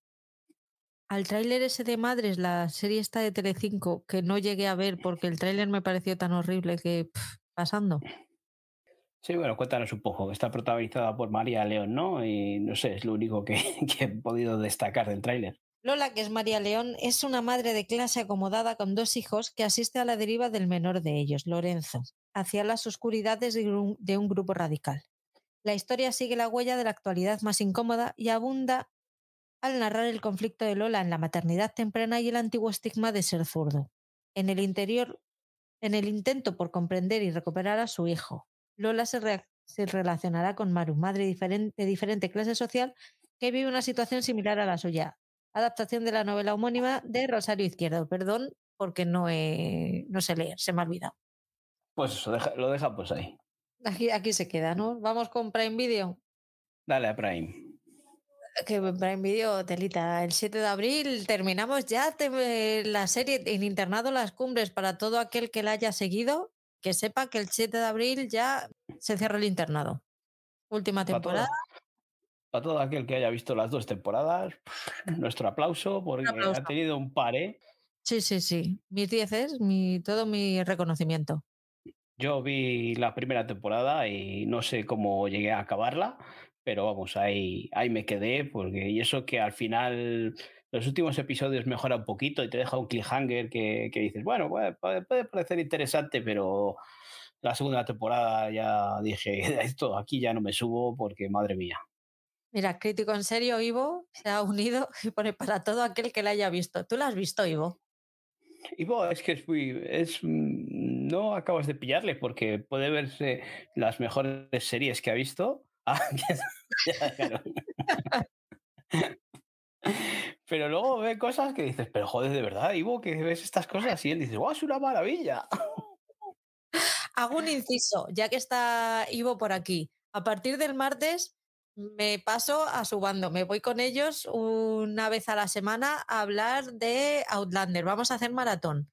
Al tráiler ese de Madres, la serie esta de Telecinco, que no llegué a ver porque el tráiler me pareció tan horrible que pff, pasando. Sí, bueno, cuéntanos un poco. Está protagonizada por María León, ¿no? Y no sé, es lo único que, [LAUGHS] que he podido destacar del tráiler. Lola, que es María León, es una madre de clase acomodada con dos hijos que asiste a la deriva del menor de ellos, Lorenzo, hacia las oscuridades de un, grupo radical. La historia sigue la huella de la actualidad más incómoda y abunda al narrar el conflicto de Lola en la maternidad temprana y el antiguo estigma de ser zurdo. En el interior, en el intento por comprender y recuperar a su hijo, Lola se, re se relacionará con Maru, madre de diferente clase social que vive una situación similar a la suya, adaptación de la novela homónima de Rosario Izquierdo. Perdón, porque no, he, no sé leer, se me ha olvidado. Pues eso, deja, lo deja pues ahí. Aquí, aquí se queda, ¿no? Vamos con Prime Video. Dale a Prime. Que Prime Video, telita. El 7 de abril terminamos ya la serie en internado Las Cumbres para todo aquel que la haya seguido. Que sepa que el 7 de abril ya se cierra el internado. Última temporada. Para todo, aquel que haya visto las dos temporadas, [LAUGHS] nuestro aplauso porque ha tenido un par, ¿eh? Sí, sí, sí. Mis dieces, mi, todo mi reconocimiento. Yo vi la primera temporada y no sé cómo llegué a acabarla, pero vamos, ahí, ahí me quedé, porque y eso que al final los últimos episodios mejora un poquito y te deja un cliffhanger que, que dices, bueno, puede, puede, parecer interesante, pero la segunda temporada ya dije, [LAUGHS] esto aquí ya no me subo porque madre mía. Mira, crítico en serio, Ivo, se ha unido [LAUGHS] y pone para todo aquel que la haya visto. ¿Tú la has visto, Ivo? Ivo, es que es muy. Es, mm, no acabas de pillarle porque puede verse las mejores series que ha visto. [LAUGHS] Ah, [LAUGHS] pero luego ve cosas que dices, pero joder, de verdad, Ivo, que ves estas cosas y él dice, ¡wow, es una maravilla! Hago un inciso, ya que está Ivo por aquí. A partir del martes me paso a su bando. Me voy con ellos una vez a la semana a hablar de Outlander. Vamos a hacer maratón.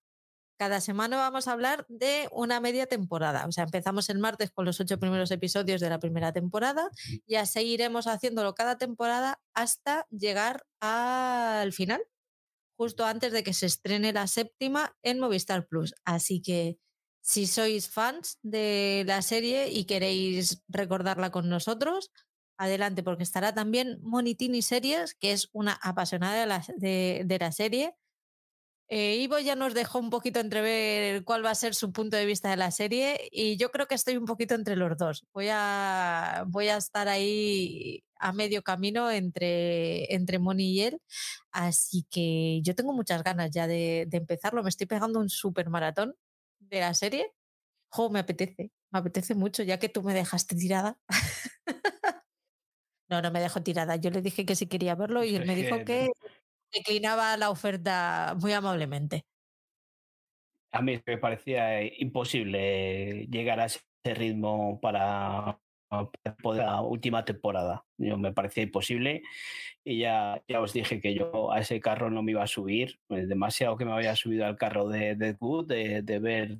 Cada semana vamos a hablar de una media temporada. O sea, empezamos el martes con los ocho primeros episodios de la primera temporada y así iremos haciéndolo cada temporada hasta llegar al final, justo antes de que se estrene la séptima en Movistar Plus. Así que si sois fans de la serie y queréis recordarla con nosotros, adelante, porque estará también Monitini Series, que es una apasionada de la, serie. Eh, Ivo ya nos dejó un poquito entrever cuál va a ser su punto de vista de la serie y yo creo que estoy un poquito entre los dos. Voy a, voy a estar ahí a medio camino entre, entre Moni y él. Así que yo tengo muchas ganas ya de, de empezarlo. Me estoy pegando un super maratón de la serie. Jo, me apetece, me apetece mucho, ya que tú me dejaste tirada. [LAUGHS] No, no me dejó tirada. Yo le dije que si quería verlo y él me dijo que declinaba la oferta muy amablemente. A mí me parecía eh, imposible llegar a ese ritmo para poder la última temporada. Yo me parecía imposible y ya, ya os dije que yo a ese carro no me iba a subir. Pues demasiado que me había subido al carro de Deadwood, de, de ver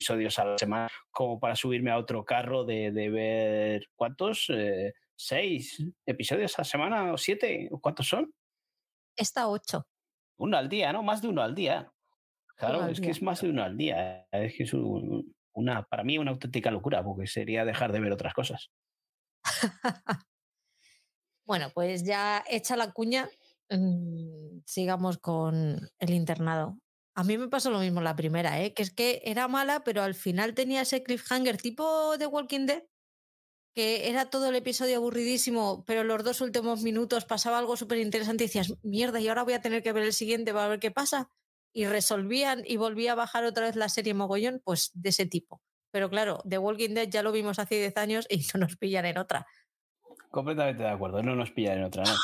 episodios a la semana, como para subirme a otro carro de, de ver cuántos. Eh, seis episodios a la semana o siete, ¿cuántos son? Está ocho. Uno al día, ¿no? Más de uno al día. Claro, es que es más de uno al día. Es que es una, para mí una auténtica locura, porque sería dejar de ver otras cosas. [LAUGHS] bueno, pues ya hecha la cuña, mm, sigamos con el internado. A mí me pasó lo mismo la primera, ¿eh? que es que era mala, pero al final tenía ese cliffhanger tipo de Walking Dead, que era todo el episodio aburridísimo, pero los dos últimos minutos pasaba algo súper interesante y decías, mierda, y ahora voy a tener que ver el siguiente para ver qué pasa. Y resolvían y volvía a bajar otra vez la serie Mogollón, pues de ese tipo. Pero claro, The Walking Dead ya lo vimos hace 10 años y [LAUGHS] no nos pillan en otra. Completamente de acuerdo, no nos pillan en otra, ¿no?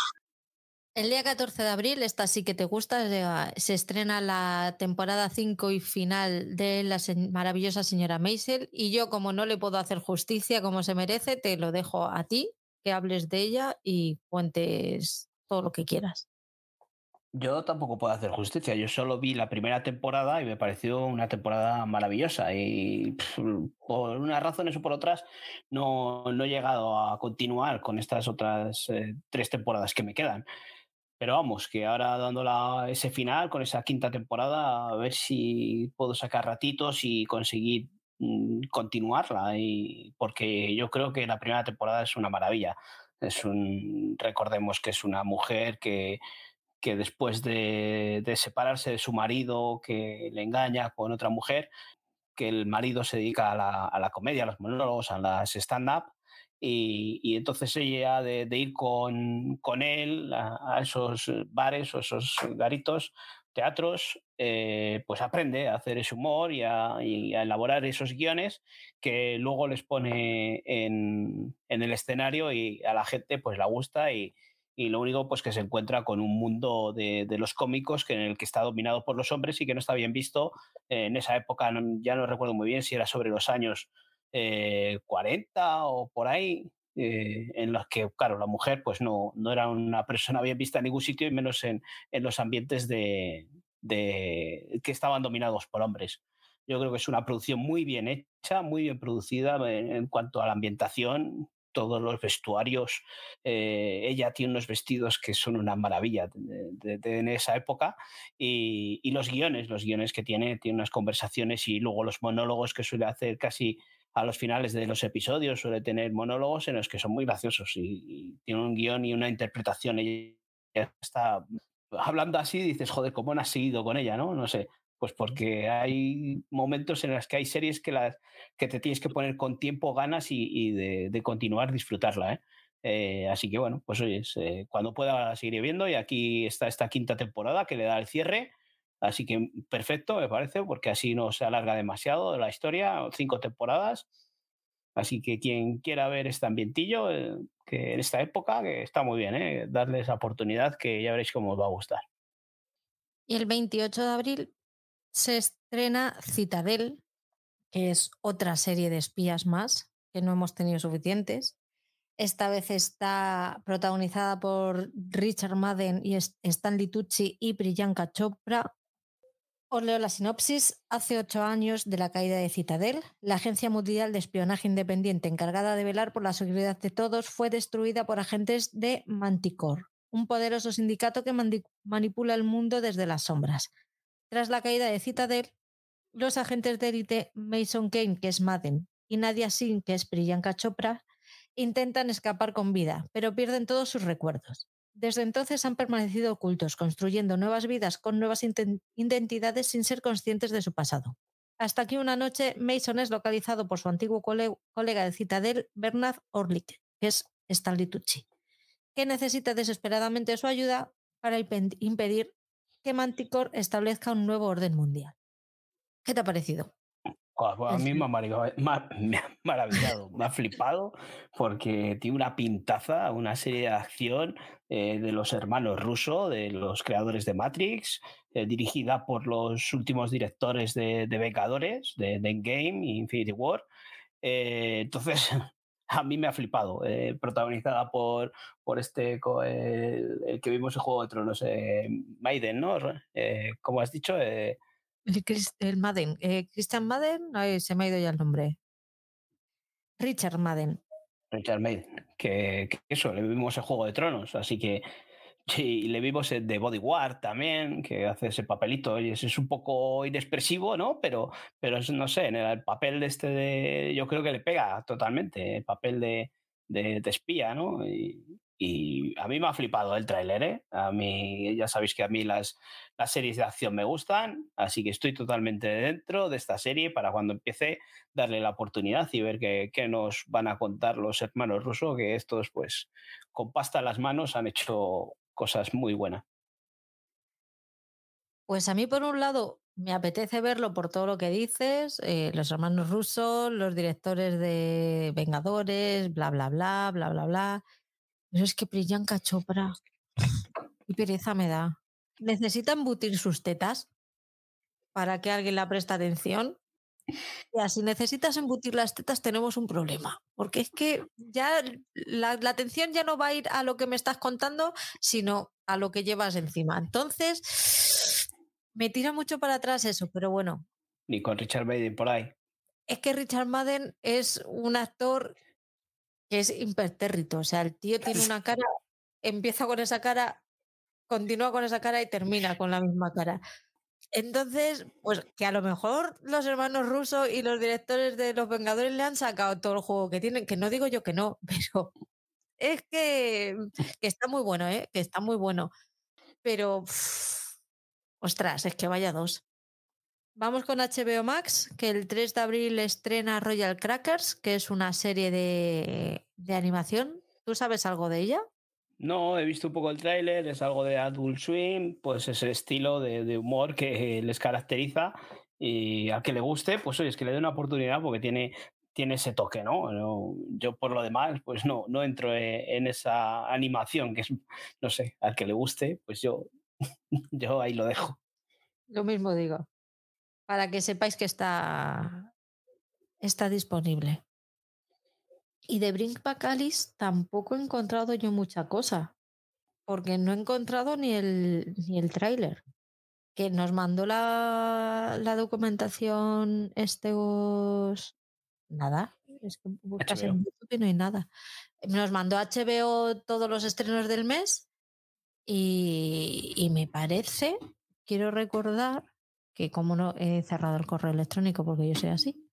El día 14 de abril, esta sí que te gusta, se estrena la temporada 5 y final de la maravillosa señora Maisel y yo como no le puedo hacer justicia como se merece, te lo dejo a ti, que hables de ella y cuentes todo lo que quieras. Yo tampoco puedo hacer justicia, yo solo vi la primera temporada y me pareció una temporada maravillosa y por unas razones o por otras no, no, he llegado a continuar con estas otras eh, tres temporadas que me quedan. Pero vamos, que ahora dando ese final con esa quinta temporada, a ver si puedo sacar ratitos y conseguir mm, continuarla. Y, porque yo creo que la primera temporada es una maravilla. Es un, recordemos que es una mujer que, que después de, separarse de su marido, que le engaña con otra mujer, que el marido se dedica a la, a la comedia, a los monólogos, a las stand-up, y, entonces ella de, ir con, con él a, esos bares o esos garitos, teatros, eh, pues aprende a hacer ese humor y a, elaborar esos guiones que luego les pone en, en, el escenario y a la gente pues la gusta y, y lo único pues que se encuentra con un mundo de, de, los cómicos que en el que está dominado por los hombres y que no está bien visto. En esa época, ya no recuerdo muy bien si era sobre los años 40 eh, o por ahí, eh, en las que, claro, la mujer pues no, no era una persona bien vista en ningún sitio y menos en, en los ambientes de, de, que estaban dominados por hombres. Yo creo que es una producción muy bien hecha, muy bien producida en, cuanto a la ambientación, todos los vestuarios. Eh, ella tiene unos vestidos que son una maravilla de, en esa época. Y, y, los guiones, los guiones que tiene, tiene unas conversaciones y luego los monólogos que suele hacer casi a los finales de los episodios, suele tener monólogos en los que son muy graciosos y, tiene un guion y una interpretación. Ella está hablando así, dices, joder, ¿cómo no has seguido con ella? No, no sé. Pues porque hay momentos en los que hay series que, las, que te tienes que poner con tiempo, ganas y, de, continuar disfrutarla. ¿eh? Eh, así que bueno, pues oye, eh, cuando pueda seguir viendo y aquí está esta quinta temporada que le da el cierre. Así que perfecto, me parece, porque así no se alarga demasiado la historia, cinco temporadas. Así que quien quiera ver este ambientillo, que en esta época, está muy bien, ¿eh? darle esa oportunidad que ya veréis cómo os va a gustar. Y el 28 de abril se estrena Citadel, que es otra serie de espías más, que no hemos tenido suficientes. Esta vez está protagonizada por Richard Madden y Stanley Tucci y Priyanka Chopra. Os leo la sinopsis. Hace ocho años de la caída de Citadel, la agencia mundial de espionaje independiente encargada de velar por la seguridad de todos fue destruida por agentes de Manticore, un poderoso sindicato que manipula el mundo desde las sombras. Tras la caída de Citadel, los agentes de élite Mason Kane, que es Madden, y Nadia Singh, que es Priyanka Chopra, intentan escapar con vida, pero pierden todos sus recuerdos. Desde entonces han permanecido ocultos, construyendo nuevas vidas con nuevas identidades sin ser conscientes de su pasado. Hasta que una noche Mason es localizado por su antiguo colega de Citadel, Bernard Orlik, que es Stanley Tucci, que necesita desesperadamente su ayuda para impedir que Manticore establezca un nuevo orden mundial. ¿Qué te ha parecido? Pues a mí me ha, maravillado, me ha flipado porque tiene una pintaza, una serie de acción eh, de los hermanos rusos, de los creadores de Matrix, eh, dirigida por los últimos directores de, de Vengadores, de, Endgame y Infinity War. Eh, entonces, [LAUGHS] a mí me ha flipado, protagonizada por, por este, el, que vimos en Juego de Tronos, Maiden, ¿no? como has dicho, el, Madden, eh, Christian Madden, se me ha ido ya el nombre. Richard Madden. Richard Madden, que, eso, le vimos en Juego de Tronos, así que sí, le vimos de Bodyguard también, que hace ese papelito, y es, un poco inexpresivo, ¿no? Pero, pero no sé, en el papel de este de, yo creo que le pega totalmente, el papel de, de, espía, ¿no? Y a mí me ha flipado el tráiler, ¿eh? A mí, ya sabéis que a mí las, las series de acción me gustan, así que estoy totalmente dentro de esta serie para cuando empiece darle la oportunidad y ver qué, nos van a contar los hermanos rusos, que estos pues con pasta en las manos han hecho cosas muy buenas. Pues a mí por un lado me apetece verlo por todo lo que dices, eh, los hermanos rusos, los directores de Vengadores, bla, bla, bla, bla, bla, bla. Pero es que Priyanka Chopra, y pereza me da. Necesita embutir sus tetas para que alguien la preste atención. Y si necesitas embutir las tetas tenemos un problema, porque es que ya la, atención ya no va a ir a lo que me estás contando, sino a lo que llevas encima. Entonces, me tira mucho para atrás eso, pero bueno. Ni con Richard Madden por ahí. Es que Richard Madden es un actor que es impertérrito. O sea, el tío tiene una cara, empieza con esa cara, continúa con esa cara y termina con la misma cara. Entonces, pues que a lo mejor los hermanos rusos y los directores de Los Vengadores le han sacado todo el juego que tienen, que no digo yo que no, [LAUGHS] pero es que, que está muy bueno, ¿eh? que está muy bueno. Pero, ostras, es que vaya dos. Vamos con HBO Max, que el 3 de abril estrena Royal Crackers, que es una serie de, animación. ¿Tú sabes algo de ella? No, he visto un poco el tráiler, es algo de Adult Swim, pues es el estilo de, humor que les caracteriza y a que le guste, pues oye, es que le dé una oportunidad porque tiene, tiene ese toque, ¿no? Yo por lo demás, pues no, no entro e, en esa animación que es, no sé, al que le guste, pues yo, [LAUGHS] yo ahí lo dejo. Lo mismo digo para que sepáis que está, está disponible. Y de Brink Back Alice tampoco he encontrado yo mucha cosa, porque no he encontrado ni el, ni el tráiler. Que nos mandó la, la documentación estos... Nada, es que buscas en YouTube y no hay nada. Nos mandó HBO todos los estrenos del mes y, y me parece, quiero recordar que como no he cerrado el correo electrónico porque yo soy así,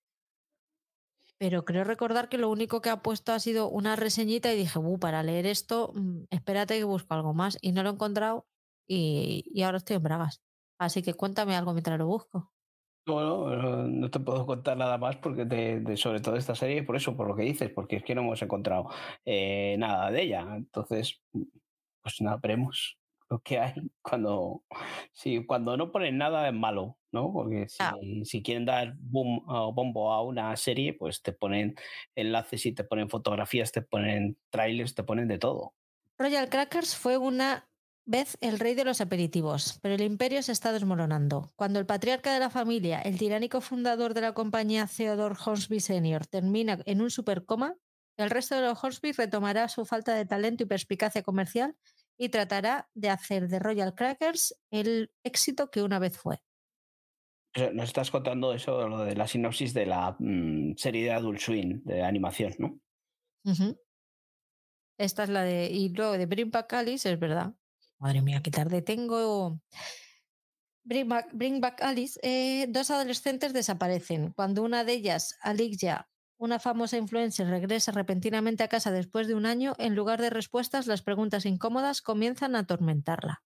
pero creo recordar que lo único que ha puesto ha sido una reseñita y dije, uh, para leer esto, mm, espérate que busco algo más. Y no lo he encontrado y, y ahora estoy en Bragas. Así que cuéntame algo mientras lo busco. Bueno, no te puedo contar nada más porque de, sobre todo esta serie, por eso, por lo que dices, porque es que no hemos encontrado eh, nada de ella. Entonces, pues nada, veremos lo que hay [LAUGHS] cuando, sí, cuando no ponen nada es malo, ¿no? Porque si, si quieren dar boom o bombo a una serie, pues te ponen enlaces y te ponen fotografías, te ponen trailers, te ponen de todo. Royal Crackers fue una vez el rey de los aperitivos, pero el imperio se está desmoronando. Cuando el patriarca de la familia, el tiránico fundador de la compañía Theodore Hornsby Sr., termina en un supercoma, el resto de los Hornsby retomará su falta de talento y perspicacia comercial y tratará de hacer de Royal Crackers el éxito que una vez fue. Nos estás contando eso, lo de la sinopsis de la mm, serie de Adult Swim, de animación, ¿no? Esta es la de. Y luego de Bring Back Alice, es verdad. Madre mía, qué tarde tengo. Bring Back, Alice. Eh, dos adolescentes desaparecen. Cuando una de ellas, Alicia, una famosa influencer regresa repentinamente a casa después de un año, en lugar de respuestas, las preguntas incómodas comienzan a atormentarla.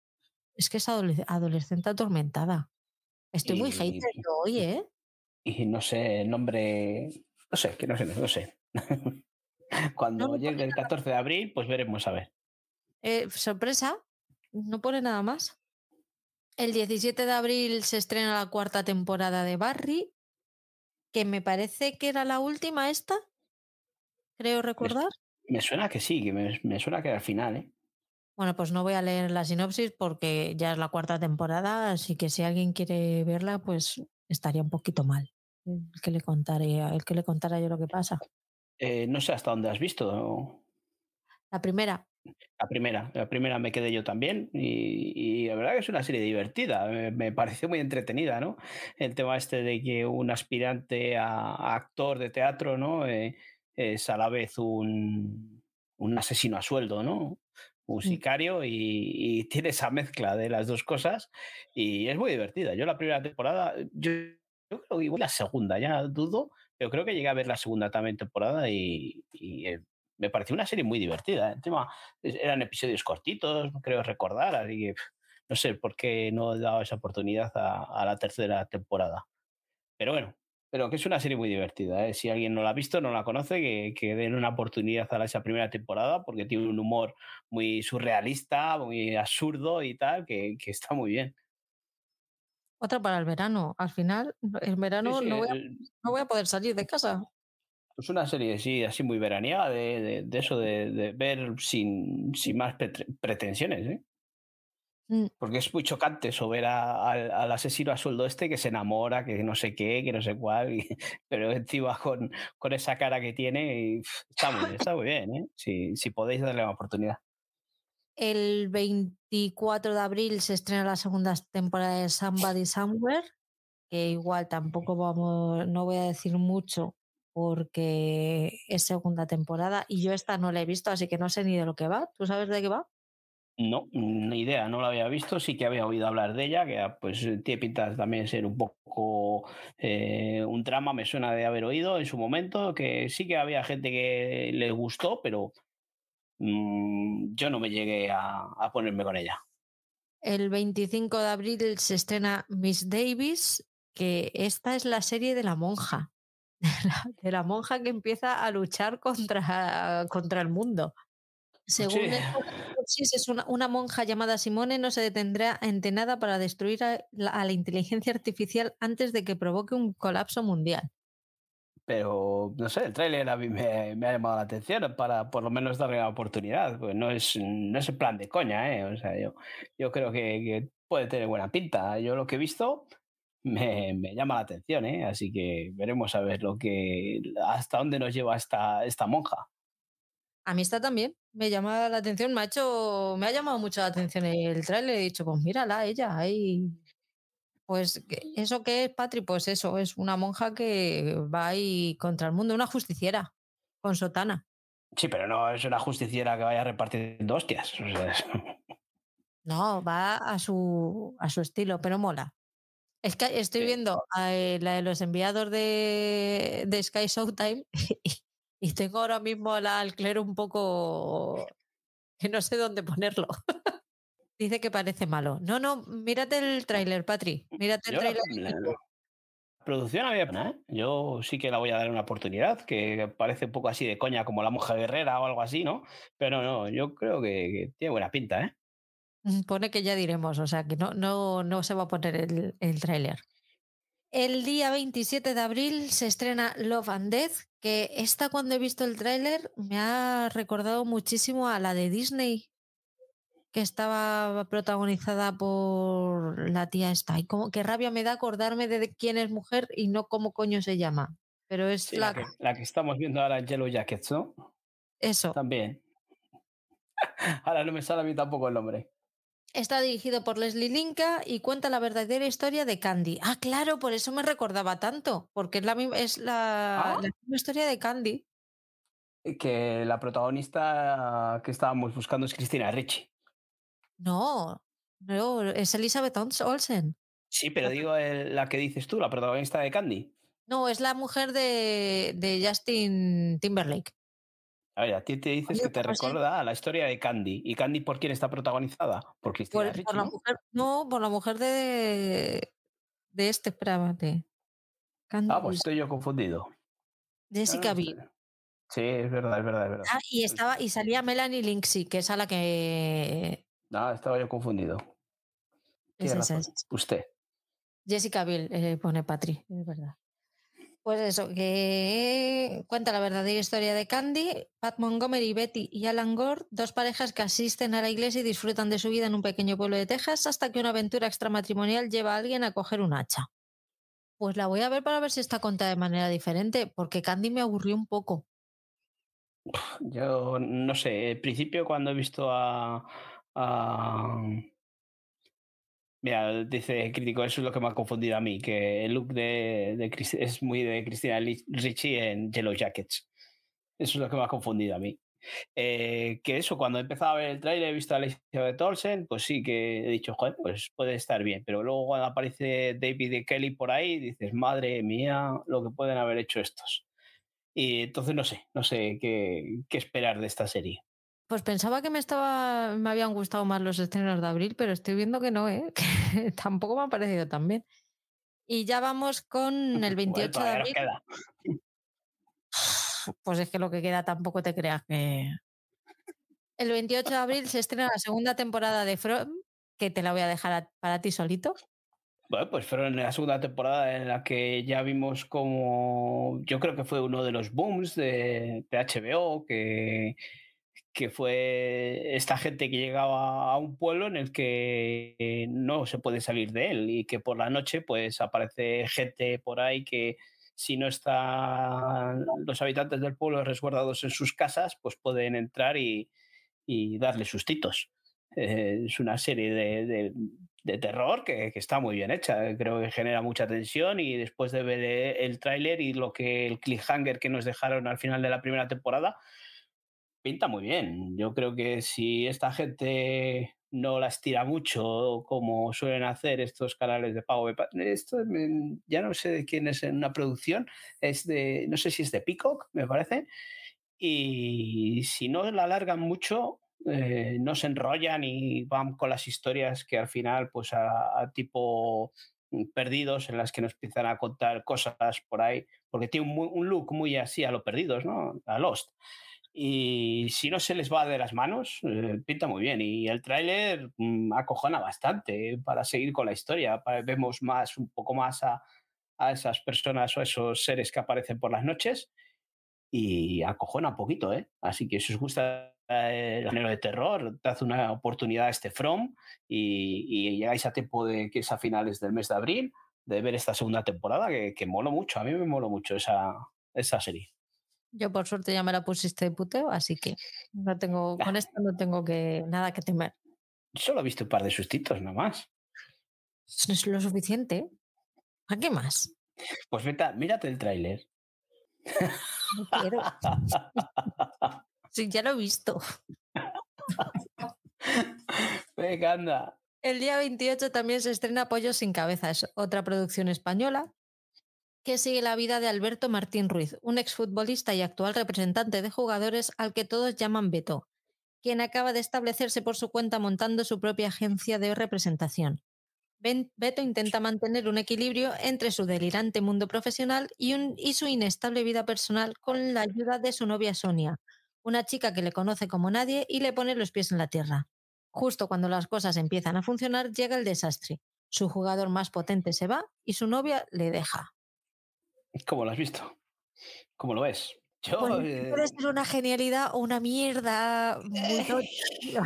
Es que es adolescente atormentada. Estoy muy hater hoy, ¿eh? Y no sé, el nombre. No sé, que no sé, no sé. [LAUGHS] Cuando llegue el 14 de abril, pues veremos a ver. Eh, sorpresa, no pone nada más. El 17 de abril se estrena la cuarta temporada de Barry que me parece que era la última esta, creo recordar. Me, suena que sí, que me, suena que era el final, ¿eh? Bueno, pues no voy a leer la sinopsis porque ya es la cuarta temporada, así que si alguien quiere verla, pues estaría un poquito mal el que le contaré, el que le contara yo lo que pasa. Eh, no sé hasta dónde has visto. La primera. La primera, la primera me quedé yo también y, la verdad que es una serie divertida, me, pareció muy entretenida, ¿no? El tema este de que un aspirante a, actor de teatro, ¿no? Eh, es a la vez un, un, asesino a sueldo, ¿no? Un sicario y, tiene esa mezcla de las dos cosas y es muy divertida. Yo la primera temporada, yo, yo creo que igual la segunda, ya dudo, pero creo que llegué a ver la segunda también temporada y, y me pareció una serie muy divertida. Encima eran episodios cortitos, creo recordar, así que no sé por qué no he dado esa oportunidad a, la tercera temporada. Pero bueno, pero que es una serie muy divertida. ¿eh? Si alguien no la ha visto, no la conoce, que, que den una oportunidad a esa primera temporada porque tiene un humor muy surrealista, muy absurdo y tal, que, que está muy bien. Otra para el verano. Al final, el verano no, voy a, no voy a poder salir de casa. Es una serie sí, así muy veraniega, de, eso de, ver sin, sin más pretensiones. ¿eh? Mm. Porque es muy chocante eso, ver al asesino a sueldo este que se enamora, que no sé qué, que no sé cuál, [LAUGHS] pero encima con, con esa cara que tiene, está, muy, está muy bien. ¿eh? Si, si podéis darle una oportunidad. El 24 de abril se estrena la segunda temporada de Somebody Somewhere, que igual tampoco vamos, no voy a decir mucho porque es segunda temporada y yo esta no la he visto, así que no sé ni de lo que va. ¿Tú sabes de qué va? No, ni idea, no la había visto, sí que había oído hablar de ella, que ah, pues tiene pinta también ser un poco eh, un trama, me suena de haber oído en su momento, que sí que había gente que le gustó, pero mm, yo no me llegué a, a ponerme con ella. El 25 de abril se estrena Miss Davis, que esta es la serie de la monja [LAUGHS] de la, monja que empieza a luchar contra, contra el mundo. Según el es una, una, monja llamada Simone no se detendrá ante nada para destruir a la, inteligencia artificial antes de que provoque un colapso mundial. Pero, no sé, el tráiler a mí me, me, ha llamado la atención para por lo menos darle la oportunidad. Pues no es, no es el plan de coña, ¿eh? O sea, yo, yo creo que, que puede tener buena pinta. Yo lo que he visto me, llama la atención, ¿eh? así que veremos a ver lo que hasta dónde nos lleva esta, esta monja. A mí está también. Me llama la atención, me ha hecho, me ha llamado mucho la atención el trailer. He dicho, pues mírala, ella ahí. Pues, ¿eso qué es, Patri? Pues eso, es una monja que va ahí contra el mundo, una justiciera, con sotana. Sí, pero no es una justiciera que vaya repartiendo hostias. No, va a su, a su estilo, pero mola. Es que estoy viendo a, eh, la de los enviados de, de Sky Showtime [LAUGHS] y, y tengo ahora mismo al clero un poco que no sé dónde ponerlo. [LAUGHS] Dice que parece malo. No, no, mírate el tráiler, Patri. Mírate el tráiler. La, producción había ¿eh? Yo sí que la voy a dar una oportunidad, que parece un poco así de coña como la monja guerrera o algo así, ¿no? Pero no, yo creo que, que tiene buena pinta, ¿eh? Pone que ya diremos, o sea que no, no, no se va a poner el, el tráiler. El día 27 de abril se estrena Love and Death, que esta cuando he visto el tráiler me ha recordado muchísimo a la de Disney, que estaba protagonizada por la tía esta. Y como qué rabia me da acordarme de quién es mujer y no cómo coño se llama. Pero es la... que, la que estamos viendo ahora en Yellow Jackets, ¿no? Eso. También. [LAUGHS] ahora no me sale a mí tampoco el nombre. Está dirigido por Leslie Linka y cuenta la verdadera historia de Candy. Ah, claro, por eso me recordaba tanto, porque es la, es la, Ah. la misma historia de Candy. Que la protagonista que estábamos buscando es Cristina Ricci. No, no, es Elizabeth Olsen. Sí, pero digo el- la que dices tú, la protagonista de Candy. No, es la mujer de, de Justin Timberlake. A ver, a ti te dices Oye, que te pues sí. recuerda a la historia de Candy. ¿Y Candy por quién está protagonizada? Por Cristina Por, la ¿no? mujer, no, por la mujer de, de este, espérate. Candy Ah, pues estoy yo confundido. Jessica Ah, Biel. Sí, es verdad, es verdad, es verdad. Ah, y estaba, y salía Melanie Linksy, que es a la que No, estaba yo confundido. es es- Usted. Jessica Biel, eh, pone Patri, es verdad. Pues eso, que cuenta la verdadera historia de Candy, Pat Montgomery, Betty y Alan Gore, dos parejas que asisten a la iglesia y disfrutan de su vida en un pequeño pueblo de Texas hasta que una aventura extramatrimonial lleva a alguien a coger un hacha. Pues la voy a ver para ver si está contada de manera diferente, porque Candy me aburrió un poco. Yo no sé, al principio cuando he visto a, a- Mira, dice crítico, eso es lo que me ha confundido a mí, que el look de, de Cris- es muy de Cristina Ricci en Yellow Jackets. Eso es lo que me ha confundido a mí. Eh, que eso, cuando he empezado a ver el trailer, he visto a Elizabeth Olsen, pues sí que he dicho, joder, pues puede estar bien. Pero luego cuando aparece David y Kelly por ahí, dices, madre mía, lo que pueden haber hecho estos. Y entonces no sé, no sé qué esperar de esta serie. Pues pensaba que me estaba, me habían gustado más los estrenos de abril, pero estoy viendo que no, ¿eh? [LAUGHS] que tampoco me han parecido tan bien. Y ya vamos con [LAUGHS] el 28 de abril. queda. [SIGHS] Pues es que lo que queda tampoco te creas que. El 28 de abril se estrena la segunda temporada de From, que te la voy a dejar a- para ti solito. Bueno, pues fueron la segunda temporada en la que ya vimos como yo creo que fue uno de los booms de, de HBO, que, que fue esta gente que llegaba a un pueblo en el que no se puede salir de él y que por la noche pues aparece gente por ahí que si no están los habitantes del pueblo resguardados en sus casas, pues pueden entrar y, y darle sustitos. Eh, es una serie de, de- de terror que, que está muy bien hecha. Creo que genera mucha tensión y después de ver eh, el tráiler y lo que el cliffhanger que nos dejaron al final de la primera temporada, pinta muy bien. Yo creo que si esta gente no las tira mucho como suelen hacer estos canales de pago, esto ya no sé de quién es en una producción, es de, no sé si es de Peacock, me parece, y si no la alargan mucho, eh, no se enrollan y van con las historias que al final, pues a, a tipo mm, perdidos, en las que nos empiezan a contar cosas por ahí, porque tiene un, un look muy así a lo perdidos, ¿no? A Lost. Y si no se les va de las manos, eh, pinta muy bien. Y el tráiler mm, acojona bastante para seguir con la historia. Vemos más, un poco más a, a esas personas o esos seres que aparecen por las noches y acojona un poquito, ¿eh? Así que si os gusta eh, el género de terror, dad una oportunidad a este From y, y llegáis a tiempo de que es a finales del mes de abril de ver esta segunda temporada que, que mucho. A mí me moló mucho esa, esa serie. Yo por suerte ya me la pusiste de puteo, así que no tengo, con esto no tengo que nada que temer. Solo he visto un par de sustitos nomás. Eso no es lo suficiente. ¿A qué más? Pues vete, mírate el tráiler. No quiero. [LAUGHS] sí, ya lo he visto. Venga, anda. El día 28 también se estrena Pollo sin cabezas, otra producción española que sigue la vida de Alberto Martín Ruiz, un exfutbolista y actual representante de jugadores al que todos llaman Beto, quien acaba de establecerse por su cuenta montando su propia agencia de representación. Beto intenta mantener un equilibrio entre su delirante mundo profesional y, y su inestable vida personal con la ayuda de su novia Sonia, una chica que le conoce como nadie y le pone los pies en la tierra. Justo cuando las cosas empiezan a funcionar, llega el desastre. Su jugador más potente se va y su novia le deja. ¿Cómo lo has visto? ¿Cómo lo ves? Yo, Pues, eh, puede ser una genialidad o una mierda muy [LAUGHS] tocha.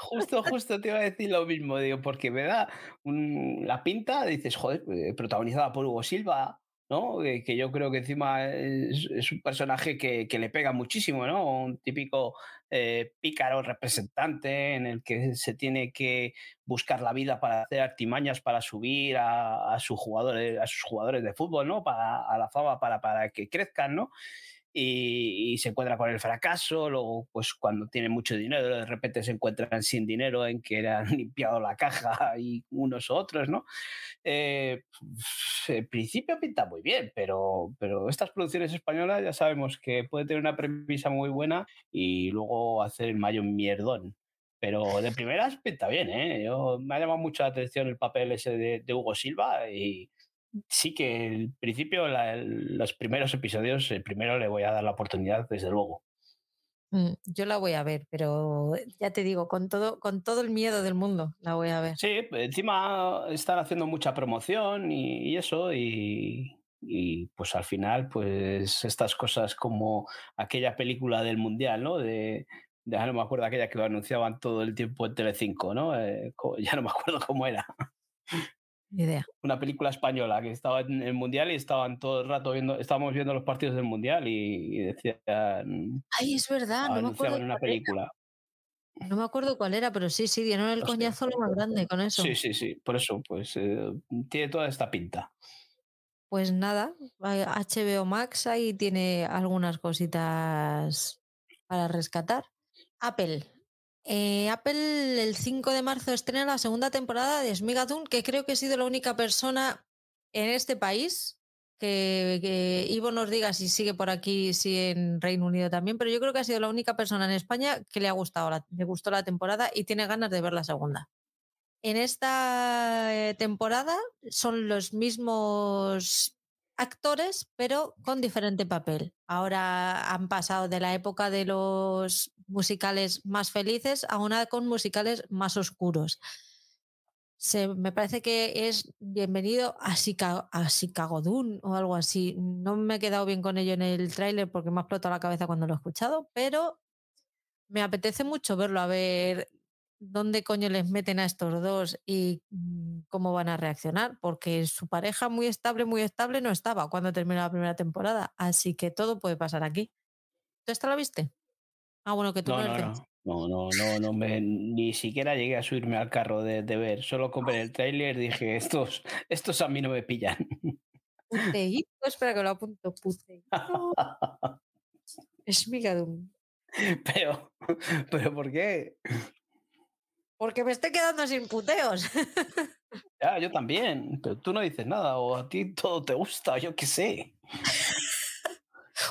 justo, justo te iba a decir lo mismo, digo, porque me da un- la pinta, dices, joder, eh, protagonizada por Hugo Silva, ¿no? Eh, que yo creo que encima es, un personaje que, que le pega muchísimo, ¿no? Un típico eh, pícaro representante en el que se tiene que buscar la vida para hacer artimañas para subir a, a sus jugadores, a sus jugadores de fútbol, ¿no? Para, a la fama, para, para que crezcan, ¿no? Y, y se encuentra con el fracaso, luego pues cuando tiene mucho dinero de repente se encuentran sin dinero en que han [LAUGHS] limpiado la caja y unos u otros, ¿no? Eh, en principio pinta muy bien, pero, pero estas producciones españolas ya sabemos que puede tener una premisa muy buena y luego hacer el mayo mierdón. Pero de primeras pinta bien, ¿eh? Yo, me ha llamado mucho la atención el papel ese de, de Hugo Silva y, sí que el principio, la- el- los primeros episodios, el primero le voy a dar la oportunidad, desde luego. Mm, Yo la voy a ver, pero ya te digo, con todo, con todo el miedo del mundo la voy a ver. Sí, encima están haciendo mucha promoción y, y eso, y, y, pues al final, pues estas cosas como aquella película del Mundial, ¿no? De, de- ah, no me acuerdo aquella que lo anunciaban todo el tiempo en Telecinco, ¿no? Eh, [LAUGHS] ya no me acuerdo cómo era. Idea. Una película española que estaba en el Mundial y estaban todo el rato viendo, estábamos viendo los partidos del Mundial y, y decían, Ay, es verdad, no me acuerdo. una era. película. No me acuerdo cuál era, pero sí, sí, dieron el coñazo lo más grande con eso. Sí, sí, sí, por eso, pues eh, tiene toda esta pinta. Pues nada, HBO Max ahí tiene algunas cositas para rescatar. Apple. Eh, Apple el 5 de marzo estrena la segunda temporada de Smigadoon, que creo que he sido la única persona en este país que, Ivo nos diga si sigue por aquí, si en Reino Unido también, pero yo creo que ha sido la única persona en España que le ha gustado, la- le gustó la temporada y tiene ganas de ver la segunda. En esta eh, temporada son los mismos actores, pero con diferente papel. Ahora han pasado de la época de los musicales más felices a una con musicales más oscuros. Se, me parece que es bienvenido a, Chica, a o algo así. No me he quedado bien con ello en el tráiler porque me ha explotado la cabeza cuando lo he escuchado, pero me apetece mucho verlo, a ver dónde coño les meten a estos dos y mm, cómo van a reaccionar, porque su pareja muy estable, muy estable no estaba cuando terminó la primera temporada, así que todo puede pasar aquí. ¿Tú esta la viste? Ah, bueno, que tú No, no, no, no. No, no, no, me, ni siquiera llegué a subirme al carro de, de ver. Solo con ver el tráiler dije, estos, estos a mí no me pillan. Puteíto, espera que lo apunto. Puteíto. [LAUGHS] Es Migadum. Pero, pero ¿por qué? Porque me estoy quedando sin puteos. [LAUGHS] Ya, yo también, pero tú no dices nada, o a ti todo te gusta, yo qué sé.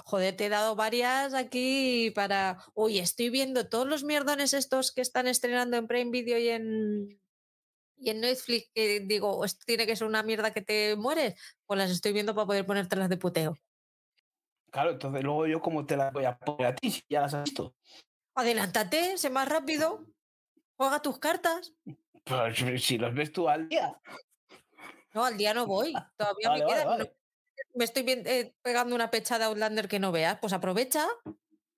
Joder, te he dado varias aquí para. Uy, estoy viendo todos los mierdones estos que están estrenando en Prime Video y en. Y en Netflix, que digo, esto tiene que ser una mierda que te mueres, pues las estoy viendo para poder ponértelas de puteo. Claro, entonces luego yo cómo te las voy a poner a ti si ya las has visto. Adelántate, sé más rápido. Juega tus cartas. Pues si los ves tú al día. No, al día no voy. [LAUGHS] Todavía Vale, me queda. vale. Me estoy eh, pegando una pechada a Outlander que no veas. Pues aprovecha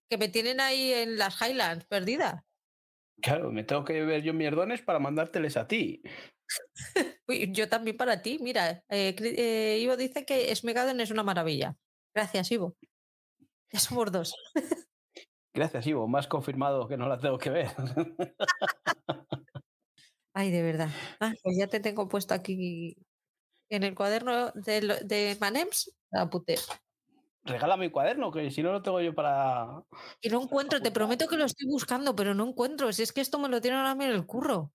que me tienen ahí en las Highlands perdidas. Claro, me tengo que ver yo mierdones para mandárteles a ti. [LAUGHS] Yo también para ti. Mira, eh, eh, Ivo dice que Smegaden es una maravilla. Gracias, Ivo. Ya somos dos. [LAUGHS] Gracias, Ivo. Más confirmado que no la tengo que ver. Ay, de verdad. Ah, pues ya te tengo puesto aquí en el cuaderno de, de Manems. La puté. Regala mi cuaderno, que si no lo tengo yo para. Y no encuentro, te prometo que lo estoy buscando, pero no encuentro. Si es que esto me lo tienen ahora en el curro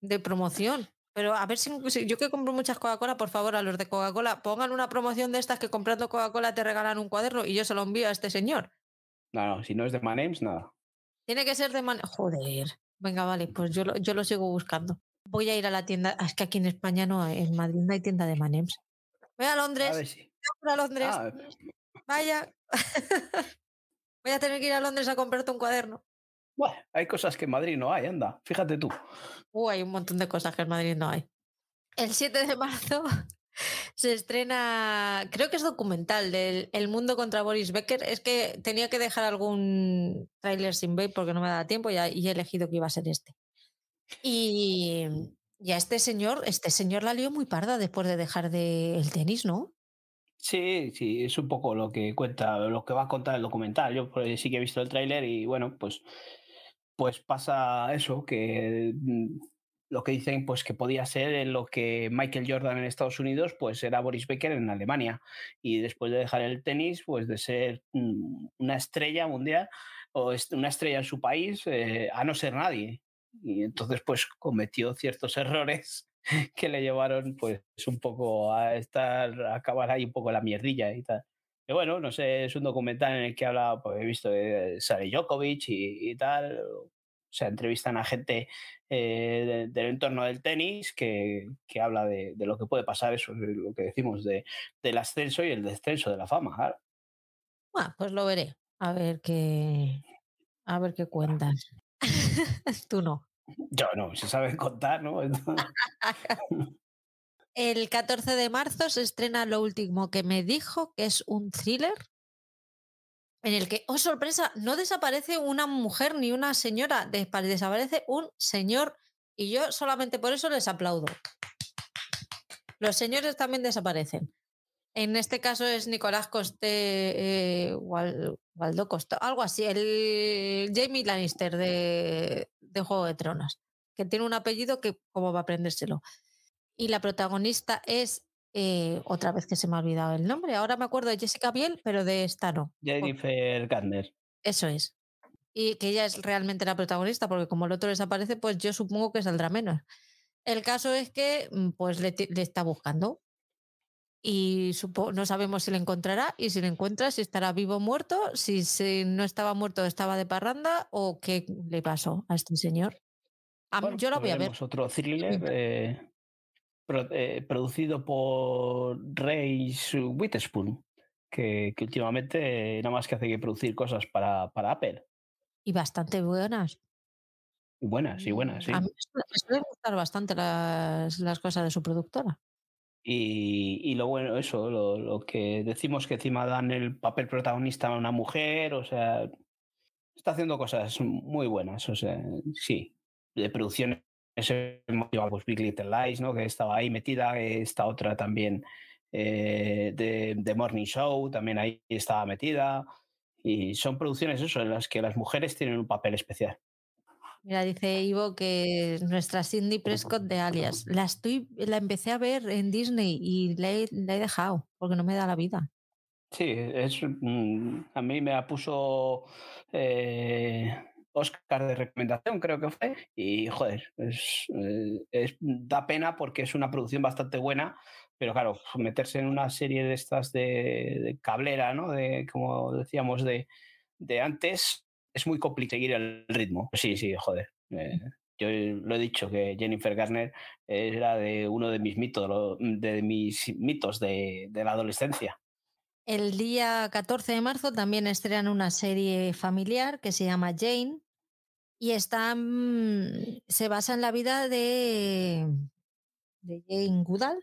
de promoción. Pero a ver si, yo que compro muchas Coca-Cola, por favor, a los de Coca-Cola, pongan una promoción de estas que comprando Coca-Cola te regalan un cuaderno y yo se lo envío a este señor. No, no, si no es de Manems, nada. Tiene que ser de Man... Joder. Venga, vale, pues yo lo, yo lo sigo buscando. Voy a ir a la tienda. Es que aquí en España no hay, en Madrid no hay tienda de Manems. Voy a Londres. A, ver si. Voy a Londres. Ah, Vaya. [LAUGHS] Voy a tener que ir a Londres a comprarte un cuaderno. Bueno, hay cosas que en Madrid no hay, anda. Fíjate tú. Uh, hay un montón de cosas que en Madrid no hay. El 7 de marzo se estrena, creo que es documental del El Mundo contra Boris Becker. Es que tenía que dejar algún tráiler sin ver porque no me daba tiempo y, he elegido que iba a ser este. Y, ya este señor, este señor la lió muy parda después de dejar de el tenis, ¿no? Sí, sí, es un poco lo que cuenta, lo que va a contar el documental. Yo pues, sí que he visto el tráiler y bueno, pues, pues pasa eso, que mm, lo que dicen pues que podía ser lo que Michael Jordan en Estados Unidos pues era Boris Becker en Alemania y después de dejar el tenis pues de ser mm, una estrella mundial o una estrella en su país eh, a no ser nadie y entonces pues cometió ciertos errores [LAUGHS] que le llevaron pues un poco a estar, a acabar ahí un poco la mierdilla y tal. Y bueno, no sé, es un documental en el que habla, pues he visto de Sare Djokovic y, tal, o sea, entrevistan a gente eh, del entorno del tenis que, que habla de, de, lo que puede pasar, eso es lo que decimos, de, del ascenso y el descenso de la fama. Bueno, pues lo veré, a ver qué, a ver qué cuentas. [LAUGHS] Tú no. Yo no, si saben contar, ¿no? [LAUGHS] [LAUGHS] El 14 de marzo se estrena Lo último que me dijo, que es un thriller en el que, oh sorpresa, no desaparece una mujer ni una señora, desaparece un señor y yo solamente por eso les aplaudo. Los señores también desaparecen. En este caso es Nicolás Coste, eh, Waldo Costa, algo así, el Jamie Lannister de, Juego de Tronos, que tiene un apellido que cómo va a aprendérselo. Y la protagonista es, eh, otra vez que se me ha olvidado el nombre, ahora me acuerdo de Jessica Biel, pero de esta no. Jennifer Garner. Eso es. Y que ella es realmente la protagonista, porque como el otro desaparece, pues yo supongo que saldrá menos. El caso es que mm, pues le está buscando y no sabemos si le encontrará y si le encuentra, si estará vivo o muerto, si, no estaba muerto, estaba de parranda o qué le pasó a este señor. yo lo voy a ver. Otro thriller eh, eh, producido por Reis Witherspoon, que, que, últimamente nada más que hace que producir cosas para, para Apple. Y bastante buenas. Y buenas, y buenas, sí. A mí me suelen gustar bastante las, las cosas de su productora. Y, lo bueno, eso, lo, que decimos que encima dan el papel protagonista a una mujer, o sea, está haciendo cosas muy buenas, o sea, sí, de producción ese pues Big Little Lies, ¿no? Que estaba ahí metida, esta otra también eh, de, de, Morning Show, también ahí estaba metida, y son producciones eso, en las que las mujeres tienen un papel especial. Mira, dice Ivo que nuestra Cindy Prescott de Alias. La, estoy, la empecé a ver en Disney y la he, dejado porque no me da la vida. Sí, es, mm, a mí me la puso eh, Oscar de recomendación, creo que fue. Y joder, es, eh, da pena porque es una producción bastante buena, pero claro, meterse en una serie de estas de, cablera, ¿no? De, como decíamos, de, de antes, es muy complicado seguir el ritmo. Sí, sí, joder. Eh, yo lo he dicho que Jennifer Garner era de uno de mis mitos, de mis mitos de, la adolescencia. El día 14 de marzo también estrenan una serie familiar que se llama Jane y está, mm, se basa en la vida de, Jane Goodall,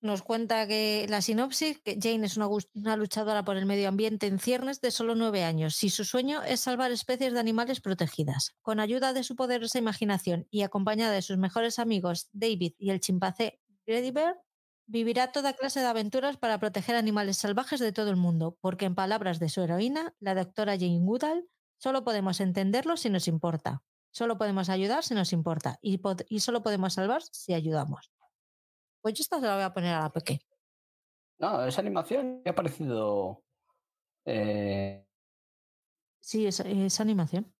nos cuenta que la sinopsis, que Jane es una, luchadora por el medio ambiente en ciernes de solo nueve años y su sueño es salvar especies de animales protegidas. Con ayuda de su poderosa imaginación y acompañada de sus mejores amigos David y el chimpancé Grady Bear, vivirá toda clase de aventuras para proteger animales salvajes de todo el mundo, porque en palabras de su heroína, la doctora Jane Goodall, solo podemos entenderlo si nos importa, solo podemos ayudar si nos importa y, y solo podemos salvar si ayudamos. Pues yo esta se la voy a poner a la peque. No, esa animación me ha parecido... Eh... Sí, es, es animación.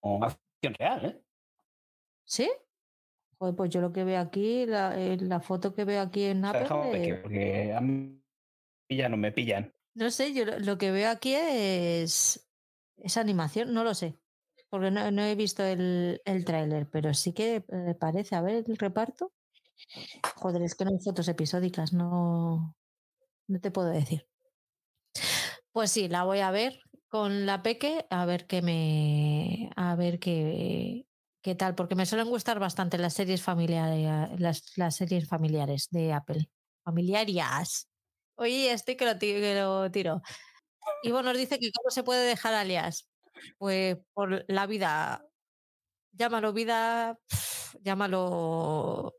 O acción real, ¿eh? ¿Sí? Pues yo lo que veo aquí, la, eh, la foto que veo aquí en Apple. porque a mí ya no me pillan. No sé, yo lo, que veo aquí es, es animación, no lo sé. Porque no, no he visto el, el tráiler, pero sí que eh, parece. A ver el reparto. Joder, es que no hay fotos episódicas, no, no te puedo decir. Pues sí, la voy a ver con la Peque, a ver qué me. A ver qué, qué tal, porque me suelen gustar bastante las series familiares, las, las series familiares de Apple. Familiarias. Oye, estoy que lo, que lo tiro. Ivo nos dice que cómo se puede dejar alias. Pues por la vida. Llámalo vida, llámalo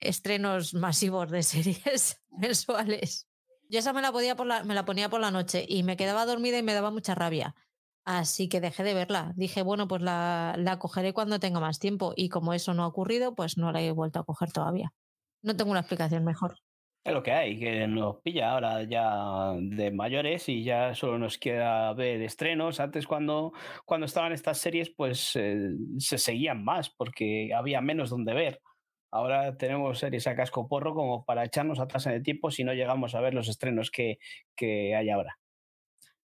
estrenos masivos de [LAUGHS] series mensuales. Yo esa me la, podía por la, me la ponía por la noche y me quedaba dormida y me daba mucha rabia. Así que dejé de verla. Dije, bueno, pues la, la cogeré cuando tenga más tiempo. Y como eso no ha ocurrido, pues no la he vuelto a coger todavía. No tengo una explicación mejor. Es lo que hay, que nos pilla ahora ya de mayores y ya solo nos queda ver estrenos. Antes cuando, cuando estaban estas series, pues eh, se seguían más porque había menos donde ver. Ahora tenemos series a casco porro como para echarnos atrás en el tiempo si no llegamos a ver los estrenos que, que hay ahora.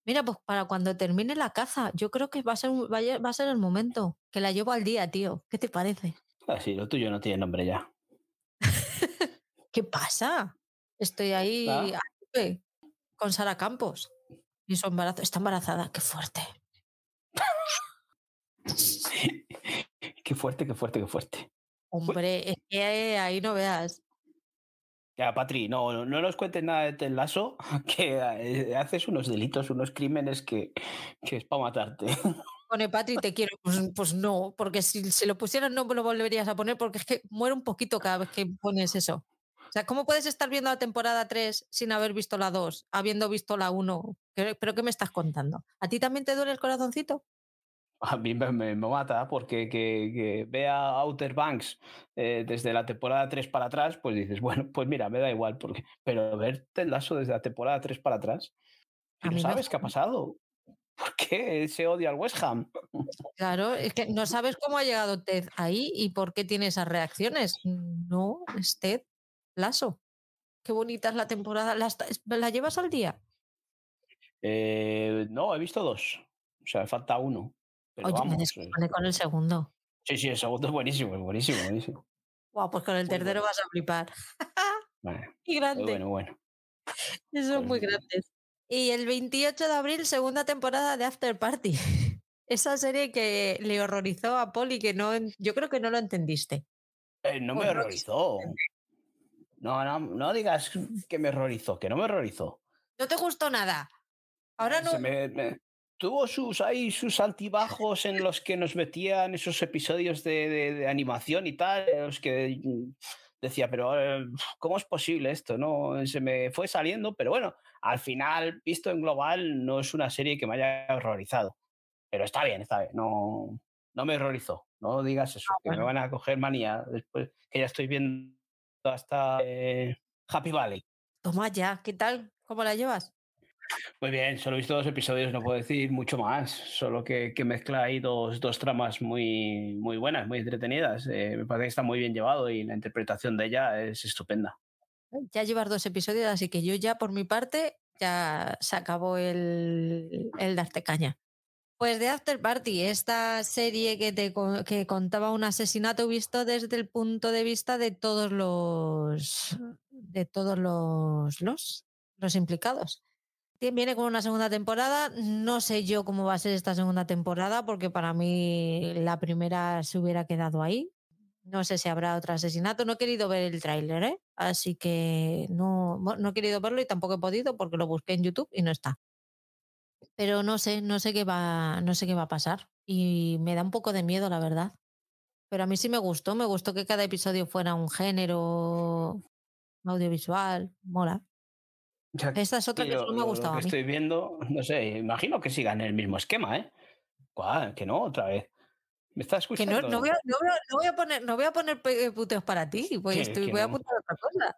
Mira, pues para cuando termine la caza, yo creo que va a ser, va a ser el momento. Que la llevo al día, tío. ¿Qué te parece? Ah, sí, lo tuyo no tiene nombre ya. [LAUGHS] ¿Qué pasa? Estoy ahí con Sara Campos. Y su embarazo. Está embarazada. [LAUGHS] Qué fuerte. qué fuerte, qué fuerte, qué fuerte. Hombre, es que ahí no veas. Ya, Patri, no, no nos cuentes nada de Ted Lasso, [LAUGHS] que eh, haces unos delitos, unos crímenes que, que es para matarte. [LAUGHS] Pone Patri, te quiero. Pues, pues, no, porque si se lo pusieran no lo volverías a poner porque es que muero un poquito cada vez que pones eso. O sea, ¿cómo puedes estar viendo la temporada 3 sin haber visto la 2, habiendo visto la 1? ¿Pero qué me estás contando? ¿A ti también te duele el corazoncito? A mí me, mata porque que, vea Outer Banks eh, desde la temporada 3 para atrás, pues dices, [LAUGHS] bueno, pues mira, me da igual, porque, pero verte el lazo desde la temporada 3 para atrás, no sabes qué ha pasado. [LAUGHS] ¿Por qué se odia al West Ham? [LAUGHS] Claro, es que no sabes cómo ha llegado Ted ahí y por qué tiene esas reacciones. No, es Ted Lasso. Qué bonita es la temporada. ¿La, ¿la llevas al día? Eh, no, he visto dos. O sea, falta uno. Oye, me eh. con el segundo. Sí, sí, el segundo es buenísimo, es buenísimo, buenísimo. Guau, pues con el tercero vas a flipar. [LAUGHS] y grande. Bueno, bueno. Son pues muy grandes. Y el 28 de abril, segunda temporada de After Party. [LAUGHS] Esa serie que le horrorizó a Paul y que no, yo creo que no lo entendiste. Eh, no me horrorizó. No, no, no digas que me horrorizó, que no me horrorizó. No te gustó nada. Ahora no. Se me, tuvo sus ahí sus altibajos en los que nos metían esos episodios de, animación y tal, en los que mm, decía, pero eh, ¿cómo es posible esto? No, se me fue saliendo, pero bueno, al final, visto en global, no es una serie que me haya horrorizado. Pero está bien, está bien, no, no me horrorizó. No digas eso, ah, que me van a coger manía después que ya estoy viendo hasta eh, Happy Valley. Toma ya, ¿qué tal? ¿Cómo la llevas? Muy bien, solo he visto dos episodios, no puedo decir mucho más, solo que, mezcla ahí dos, dos, tramas muy, muy buenas, muy entretenidas. Eh, me parece que está muy bien llevado y la interpretación de ella es estupenda. Ya llevas dos episodios, así que yo ya por mi parte ya se acabó el, el darte caña. Pues de After Party, esta serie que te que contaba un asesinato visto desde el punto de vista de todos los de todos los, los, los implicados. Viene con una segunda temporada. No sé yo cómo va a ser esta segunda temporada, porque para mí la primera se hubiera quedado ahí. No sé si habrá otro asesinato. No he querido ver el tráiler, ¿eh? Así que no, no he querido verlo y tampoco he podido porque lo busqué en YouTube y no está. Pero no sé, no sé qué va, no sé qué va a pasar. Y me da un poco de miedo, la verdad. Pero a mí sí me gustó, me gustó que cada episodio fuera un género audiovisual, mola. Esta es otra que no me ha gustado. Lo que estoy viendo, no sé, imagino que sigan el mismo esquema, ¿eh? ¿Cuál? Que no, otra vez. ¿Me estás escuchando? Que no, no, voy a, no, voy a, poner, no voy a poner puteos para ti, pues estoy, voy a apuntar otra cosa.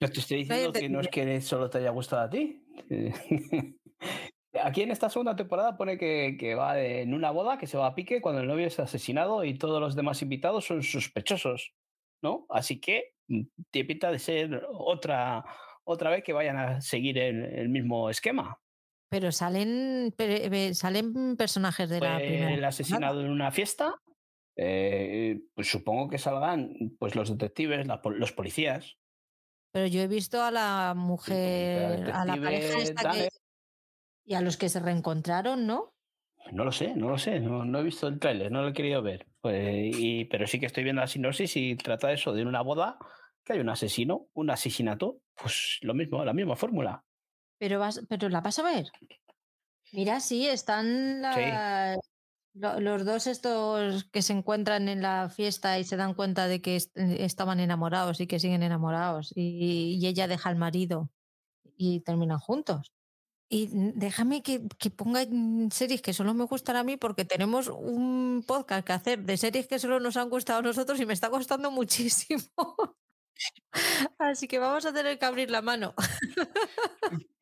Yo te estoy diciendo que no es que solo te haya gustado a ti. [LAUGHS] Aquí en esta segunda temporada pone que, que, va en una boda que se va a pique cuando el novio es asesinado y todos los demás invitados son sospechosos, ¿no? Así que mm, te pinta de ser otra, otra vez que vayan a seguir el, mismo esquema. Pero salen, salen personajes de la primera. El asesinado en una fiesta. Eh, pues supongo que salgan pues los detectives, los policías. Pero yo he visto a la mujer, a la pareja esta que, y a los que se reencontraron, ¿no? No lo sé, no lo sé, no, he visto el tráiler, no lo he querido ver. Pues, y, pero sí que estoy viendo la sinopsis y trata eso de una boda, que hay un asesino, un asesinato, pues lo mismo, la misma fórmula. Pero, vas, pero la vas a ver. Mira, sí, están los dos estos que se encuentran en la fiesta y se dan cuenta de que estaban enamorados y que siguen enamorados y ella deja al marido y terminan juntos. Y déjame que, que, ponga series que solo me gustan a mí porque tenemos un podcast que hacer de series que solo nos han gustado a nosotros y me está costando [LAUGHS] muchísimo. Así que vamos a tener que abrir la mano. [LAUGHS]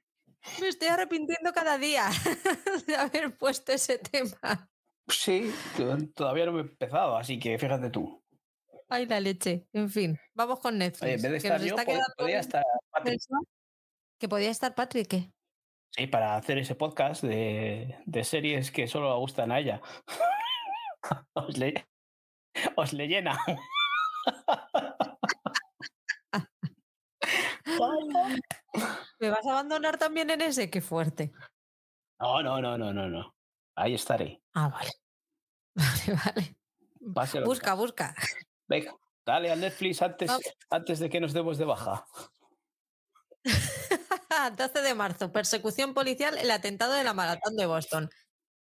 me estoy arrepintiendo cada día [LAUGHS] de haber puesto ese tema. Sí, todavía no he empezado, así que fíjate tú. Ay, la leche. En fin, vamos con Netflix. en vez de estar yo, podía estar Patrick. ¿Que podía estar Patrick? ¿qué? Sí, para hacer ese podcast de, de series que solo le gustan a ella. [LAUGHS] os, le, os le llena. [LAUGHS] ¿Me vas a abandonar también en ese? Qué fuerte. No, no, no, no, no, no. Ahí estaré. Ah, vale. [LAUGHS] Vale, vale. busca, busca. Venga, dale al Netflix antes, antes de que nos demos de baja. [LAUGHS] 12 de marzo, persecución policial, el atentado de la maratón de Boston.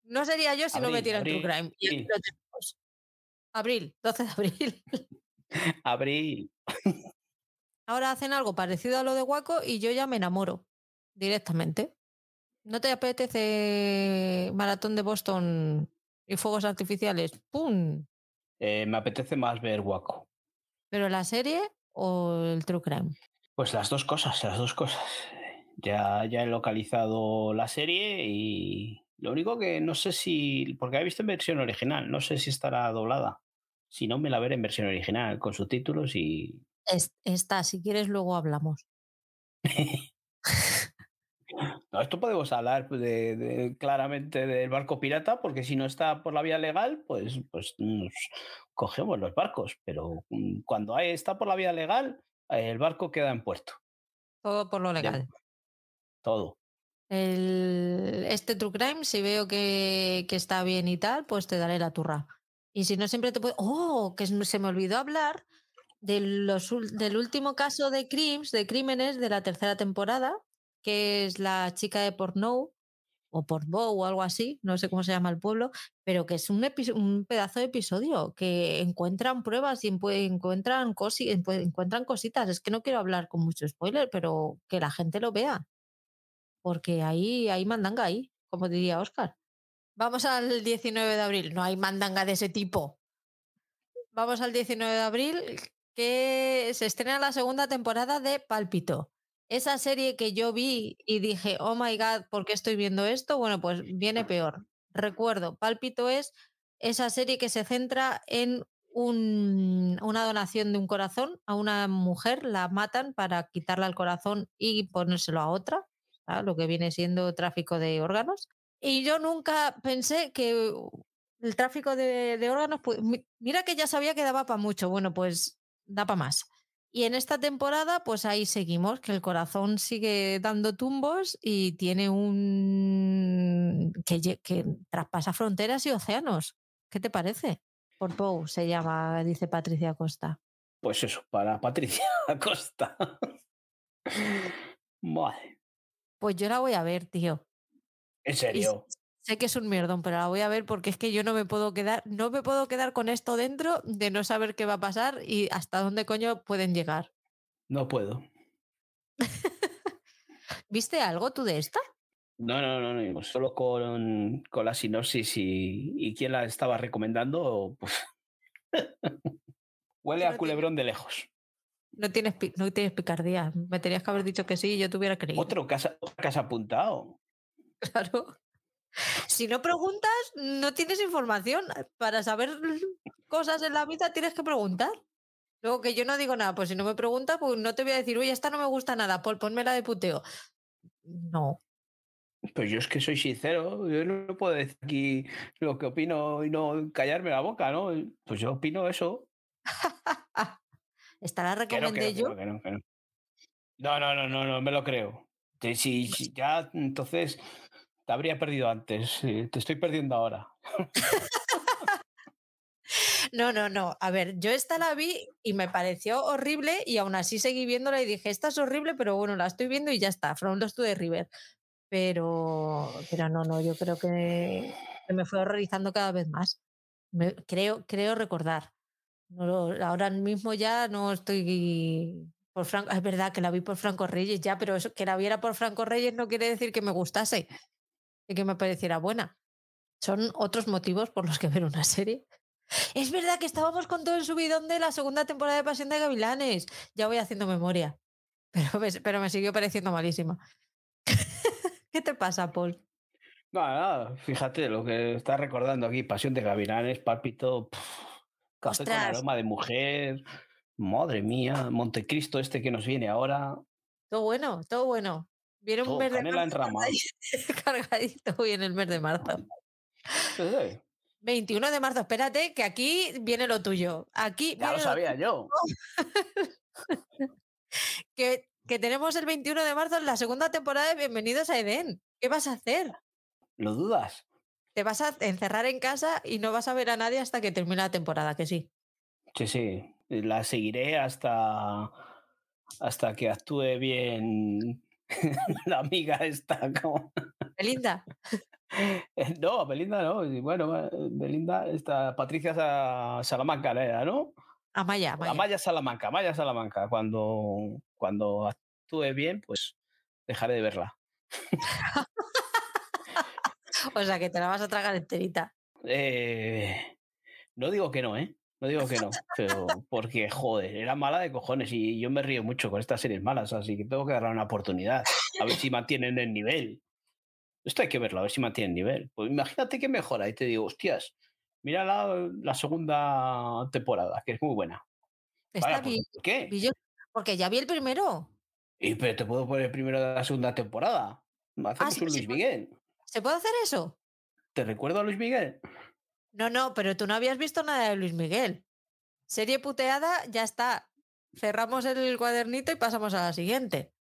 No sería yo si no metiera en True Crime. Abril, 12 de abril. Abril. Ahora hacen algo parecido a lo de Waco y yo ya me enamoro directamente. ¿No te apetece Maratón de Boston y fuegos artificiales? ¡Pum! Eh, me apetece más ver Waco. ¿Pero la serie o el True Crime? Pues las dos cosas, las dos cosas. Ya, ya he localizado la serie y lo único que no sé si, porque he visto en versión original, no sé si estará doblada. Si no, me la veré en versión original con subtítulos y... está, si quieres luego hablamos. [LAUGHS] no, esto podemos hablar de, claramente del barco pirata, porque si no está por la vía legal, pues, pues nos cogemos los barcos. Pero mm, cuando está por la vía legal, el barco queda en puerto. Todo por lo legal todo. El, este True Crime, si veo que, que, está bien y tal, pues te daré la turra. Y si no, siempre te puedo. ¡Oh! Que se me olvidó hablar de los, del último caso de crimes, de crímenes de la tercera temporada, que es la chica de Porno, o Portbo o algo así, no sé cómo se llama el pueblo, pero que es un, un pedazo de episodio, que encuentran pruebas y encuentran, cosi encuentran cositas. Es que no quiero hablar con mucho spoiler, pero que la gente lo vea porque ahí hay mandanga ahí, como diría Oscar. Vamos al 19 de abril, no hay mandanga de ese tipo. Vamos al 19 de abril, que se estrena la segunda temporada de Pálpito. Esa serie que yo vi y dije, oh my god, ¿por qué estoy viendo esto? Bueno, pues viene peor. Recuerdo, Pálpito es esa serie que se centra en una donación de un corazón a una mujer, la matan para quitarle el corazón y ponérselo a otra lo que viene siendo tráfico de órganos. Y yo nunca pensé que el tráfico de, órganos, pues, mira que ya sabía que daba para mucho, bueno, pues da para más. Y en esta temporada, pues ahí seguimos, que el corazón sigue dando tumbos y tiene un... que, que traspasa fronteras y océanos. ¿Qué te parece? Por Pou se llama, dice Patricia Costa. Pues eso, para Patricia [LAUGHS] Costa. Vale. Pues yo la voy a ver, tío. ¿En serio? Sé que es un mierdón, pero la voy a ver porque es que yo no me puedo quedar, no me puedo quedar con esto dentro de no saber qué va a pasar y hasta dónde coño pueden llegar. No puedo. [LAUGHS] ¿Viste algo tú de esta? No, no, no, no, solo con, con la sinopsis y, y quién la estaba recomendando, pues [LAUGHS] huele a culebrón de lejos. No tienes, no tienes picardía. Me tenías que haber dicho que sí y yo te hubiera creído. Otro que has, apuntado. [LAUGHS] Claro. Si no preguntas, no tienes información. Para saber cosas en la vida tienes que preguntar. Luego que yo no digo nada, pues si no me preguntas, pues no te voy a decir, oye, esta no me gusta nada, Paul, ponmela de puteo. No. Pues yo es que soy sincero, yo no puedo decir aquí lo que opino y no callarme la boca, ¿no? Pues yo opino eso. [LAUGHS] ¿Esta la recomendé yo? no, no, no, no, no, me lo creo. Si, ya, entonces te habría perdido antes. Te estoy perdiendo ahora. [LAUGHS] No, no, no. A ver, yo esta la vi y me pareció horrible y aún así seguí viéndola y dije, esta es horrible, pero bueno, la estoy viendo y ya está. From Lost River. Pero, pero no, no, yo creo que, me fue horrorizando cada vez más. creo, creo recordar. Ahora mismo ya no estoy por Franco. Es verdad que la vi por Franco Reyes ya, pero que la viera por Franco Reyes no quiere decir que me gustase y que me pareciera buena. Son otros motivos por los que ver una serie. Es verdad que estábamos con todo el subidón de la segunda temporada de Pasión de Gavilanes. Ya voy haciendo memoria. Pero, pero me siguió pareciendo malísima. [LAUGHS] ¿Qué te pasa, Paul? Nada, nada, fíjate lo que está recordando aquí, Pasión de Gavilanes, Pálpito, café con aroma de mujer, madre mía, Montecristo este que nos viene ahora. Todo bueno, todo bueno. Viene un mes de marzo [LAUGHS] cargadito hoy en el mes de marzo. 21 de marzo, espérate, que aquí viene lo tuyo. Aquí ya lo sabía yo. [LAUGHS] que que tenemos el 21 de marzo en la segunda temporada de Bienvenidos a Edén. ¿Qué vas a hacer? ¿Lo dudas? Te vas a encerrar en casa y no vas a ver a nadie hasta que termine la temporada, que sí. Sí, sí. La seguiré hasta, hasta que actúe bien [LAUGHS] la amiga esta. Como... [LAUGHS] Belinda. No, Belinda no. Bueno, Belinda, esta Patricia Salamanca era, ¿no? Amaya, Amaya. Amaya Salamanca, Amaya Salamanca. Cuando, cuando actúe bien, pues dejaré de verla. [LAUGHS] o sea, que te la vas a tragar enterita. Eh, no digo que no, ¿eh? No digo que no, pero porque, joder, era mala de cojones y yo me río mucho con estas series malas, así que tengo que darle una oportunidad, a ver si mantienen el nivel. Esto hay que verlo, a ver si mantienen el nivel. Pues imagínate que mejora y te digo, hostias, mira la, segunda temporada, que es muy buena. Está pues, bien. ¿Por qué? Porque ya vi el primero. Y pero te puedo poner el primero de la segunda temporada. Hacemos ah, un Luis Miguel. ¿Se puede hacer eso? ¿Te recuerdo a Luis Miguel? No, no, pero tú no habías visto nada de Luis Miguel. Serie puteada, ya está. Cerramos el cuadernito y pasamos a la siguiente.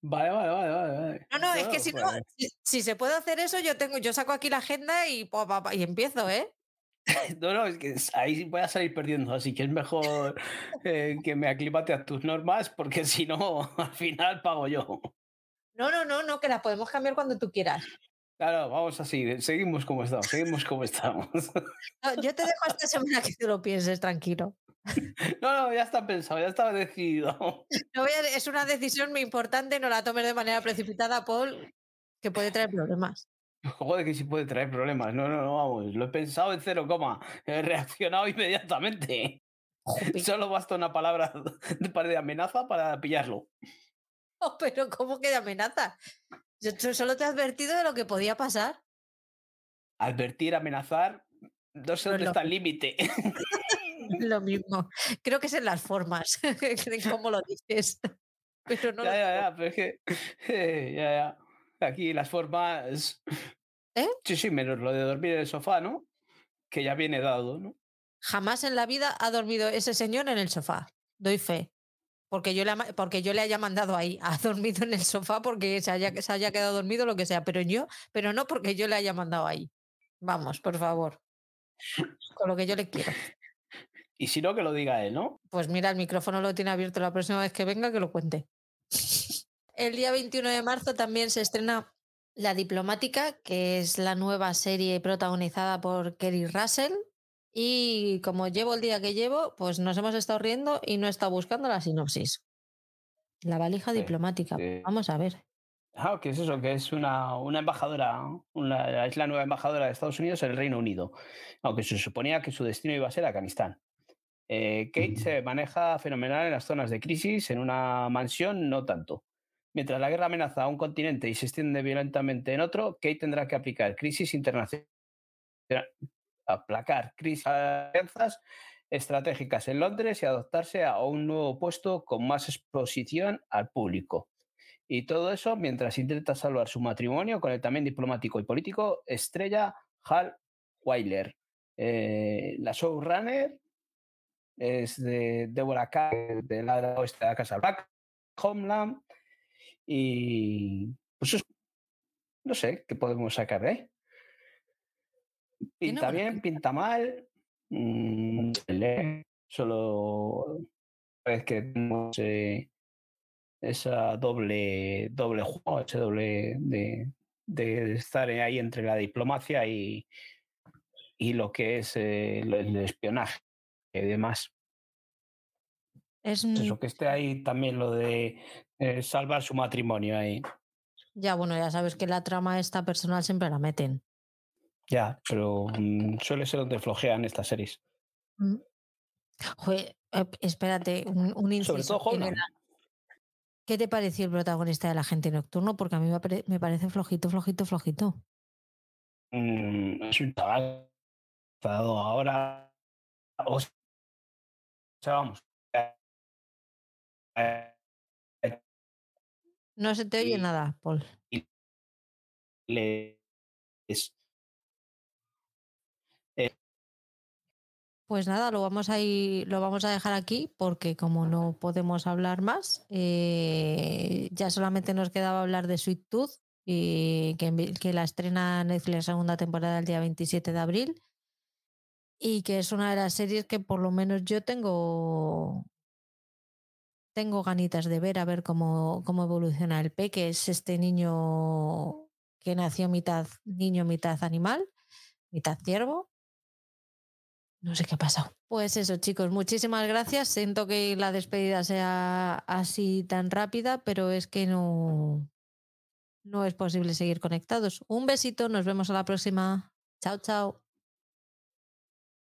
Vale, vale, vale, vale. No, no, es que si no, pues si, se puede hacer eso, yo tengo, yo saco aquí la agenda y, y empiezo, ¿eh? [LAUGHS] No, no, es que ahí voy a salir perdiendo, así que es mejor [LAUGHS] eh, que me aclimate a tus normas, porque [LAUGHS] si no, al final pago yo. No, no, no, no, que las podemos cambiar cuando tú quieras. Claro, vamos así, seguimos como estamos, seguimos como estamos. yo te dejo esta semana que tú lo pienses, tranquilo. No, no, ya está pensado, ya estaba decidido. No es una decisión muy importante, no la tomes de manera precipitada, Paul, que puede traer problemas. Joder, que sí puede traer problemas. No, no, no, vamos. Lo he pensado en cero coma. He reaccionado inmediatamente. Solo basta una palabra de amenaza para pillarlo. [LAUGHS] Oh, pero ¿cómo que de amenaza? Yo solo te he advertido de lo que podía pasar. Advertir, amenazar, no sé dónde está el límite. [LAUGHS] Lo mismo. Creo que es en las formas, [LAUGHS] en cómo lo dices. Pero no ya, ya, ya, pero es que. [LAUGHS] ya, ya. Aquí las formas. ¿Eh? Sí, sí, menos lo de dormir en el sofá, ¿no? Que ya viene dado, ¿no? Jamás en la vida ha dormido ese señor en el sofá. Doy fe. Porque yo, le, porque yo le haya mandado ahí, ha dormido en el sofá porque se haya, se haya quedado dormido, lo que sea, pero yo, pero no porque yo le haya mandado ahí. Vamos, por favor. Con lo que yo le quiero. Y si no, que lo diga él, ¿no? Pues mira, el micrófono lo tiene abierto la próxima vez que venga, que lo cuente. El día 21 de marzo también se estrena La Diplomática, que es la nueva serie protagonizada por Kerry Russell. Y como llevo el día que llevo, pues nos hemos estado riendo y no he estado buscando la sinopsis. La valija diplomática. Vamos a ver. Ah, ¿qué es eso? Que es una, una embajadora, es la nueva embajadora de Estados Unidos en el Reino Unido, aunque se suponía que su destino iba a ser Afganistán. Eh, Kate se maneja fenomenal en las zonas de crisis, en una mansión no tanto. Mientras la guerra amenaza a un continente y se extiende violentamente en otro, Kate tendrá que aplicar crisis internacional, aplacar crisis estratégicas en Londres y adoptarse a un nuevo puesto con más exposición al público. Y todo eso mientras intenta salvar su matrimonio con el también diplomático y político estrella Hal Weiler. Eh, la showrunner es de Deborah K, de la oeste de Casa Black, Homeland. Y pues no sé qué podemos sacar de ahí. Pinta bien, pinta mal. Mm, solo es que tenemos eh, esa doble, doble juego, ese doble de, de estar ahí entre la diplomacia y, y lo que es eh, el espionaje y demás. Es eso, que esté ahí también lo de eh, salvar su matrimonio ahí. Ya, bueno, ya sabes que la trama esta personal siempre la meten. Ya, pero mm, suele ser donde flojean estas series. Mm. Joder, eh, espérate, un, un. Sobre todo ¿Qué te pareció el protagonista de la gente nocturno? Porque a mí me, parece flojito, flojito, flojito. Mm, es un chaval. Ahora. O sea, vamos. No se te oye nada, Paul. Le, es, Pues nada, lo vamos a ir, lo vamos a dejar aquí porque como no podemos hablar más, eh, ya solamente nos quedaba hablar de Sweet Tooth y que, la estrena Netflix la segunda temporada el día 27 de abril y que es una de las series que por lo menos yo tengo tengo ganitas de ver a ver cómo, cómo evoluciona el P, que es este niño que nació mitad niño, mitad animal, mitad ciervo no sé qué ha pasado. Pues eso, chicos, muchísimas gracias. Siento que la despedida sea así tan rápida, pero es que no, no es posible seguir conectados. Un besito, nos vemos a la próxima. Chao, chao.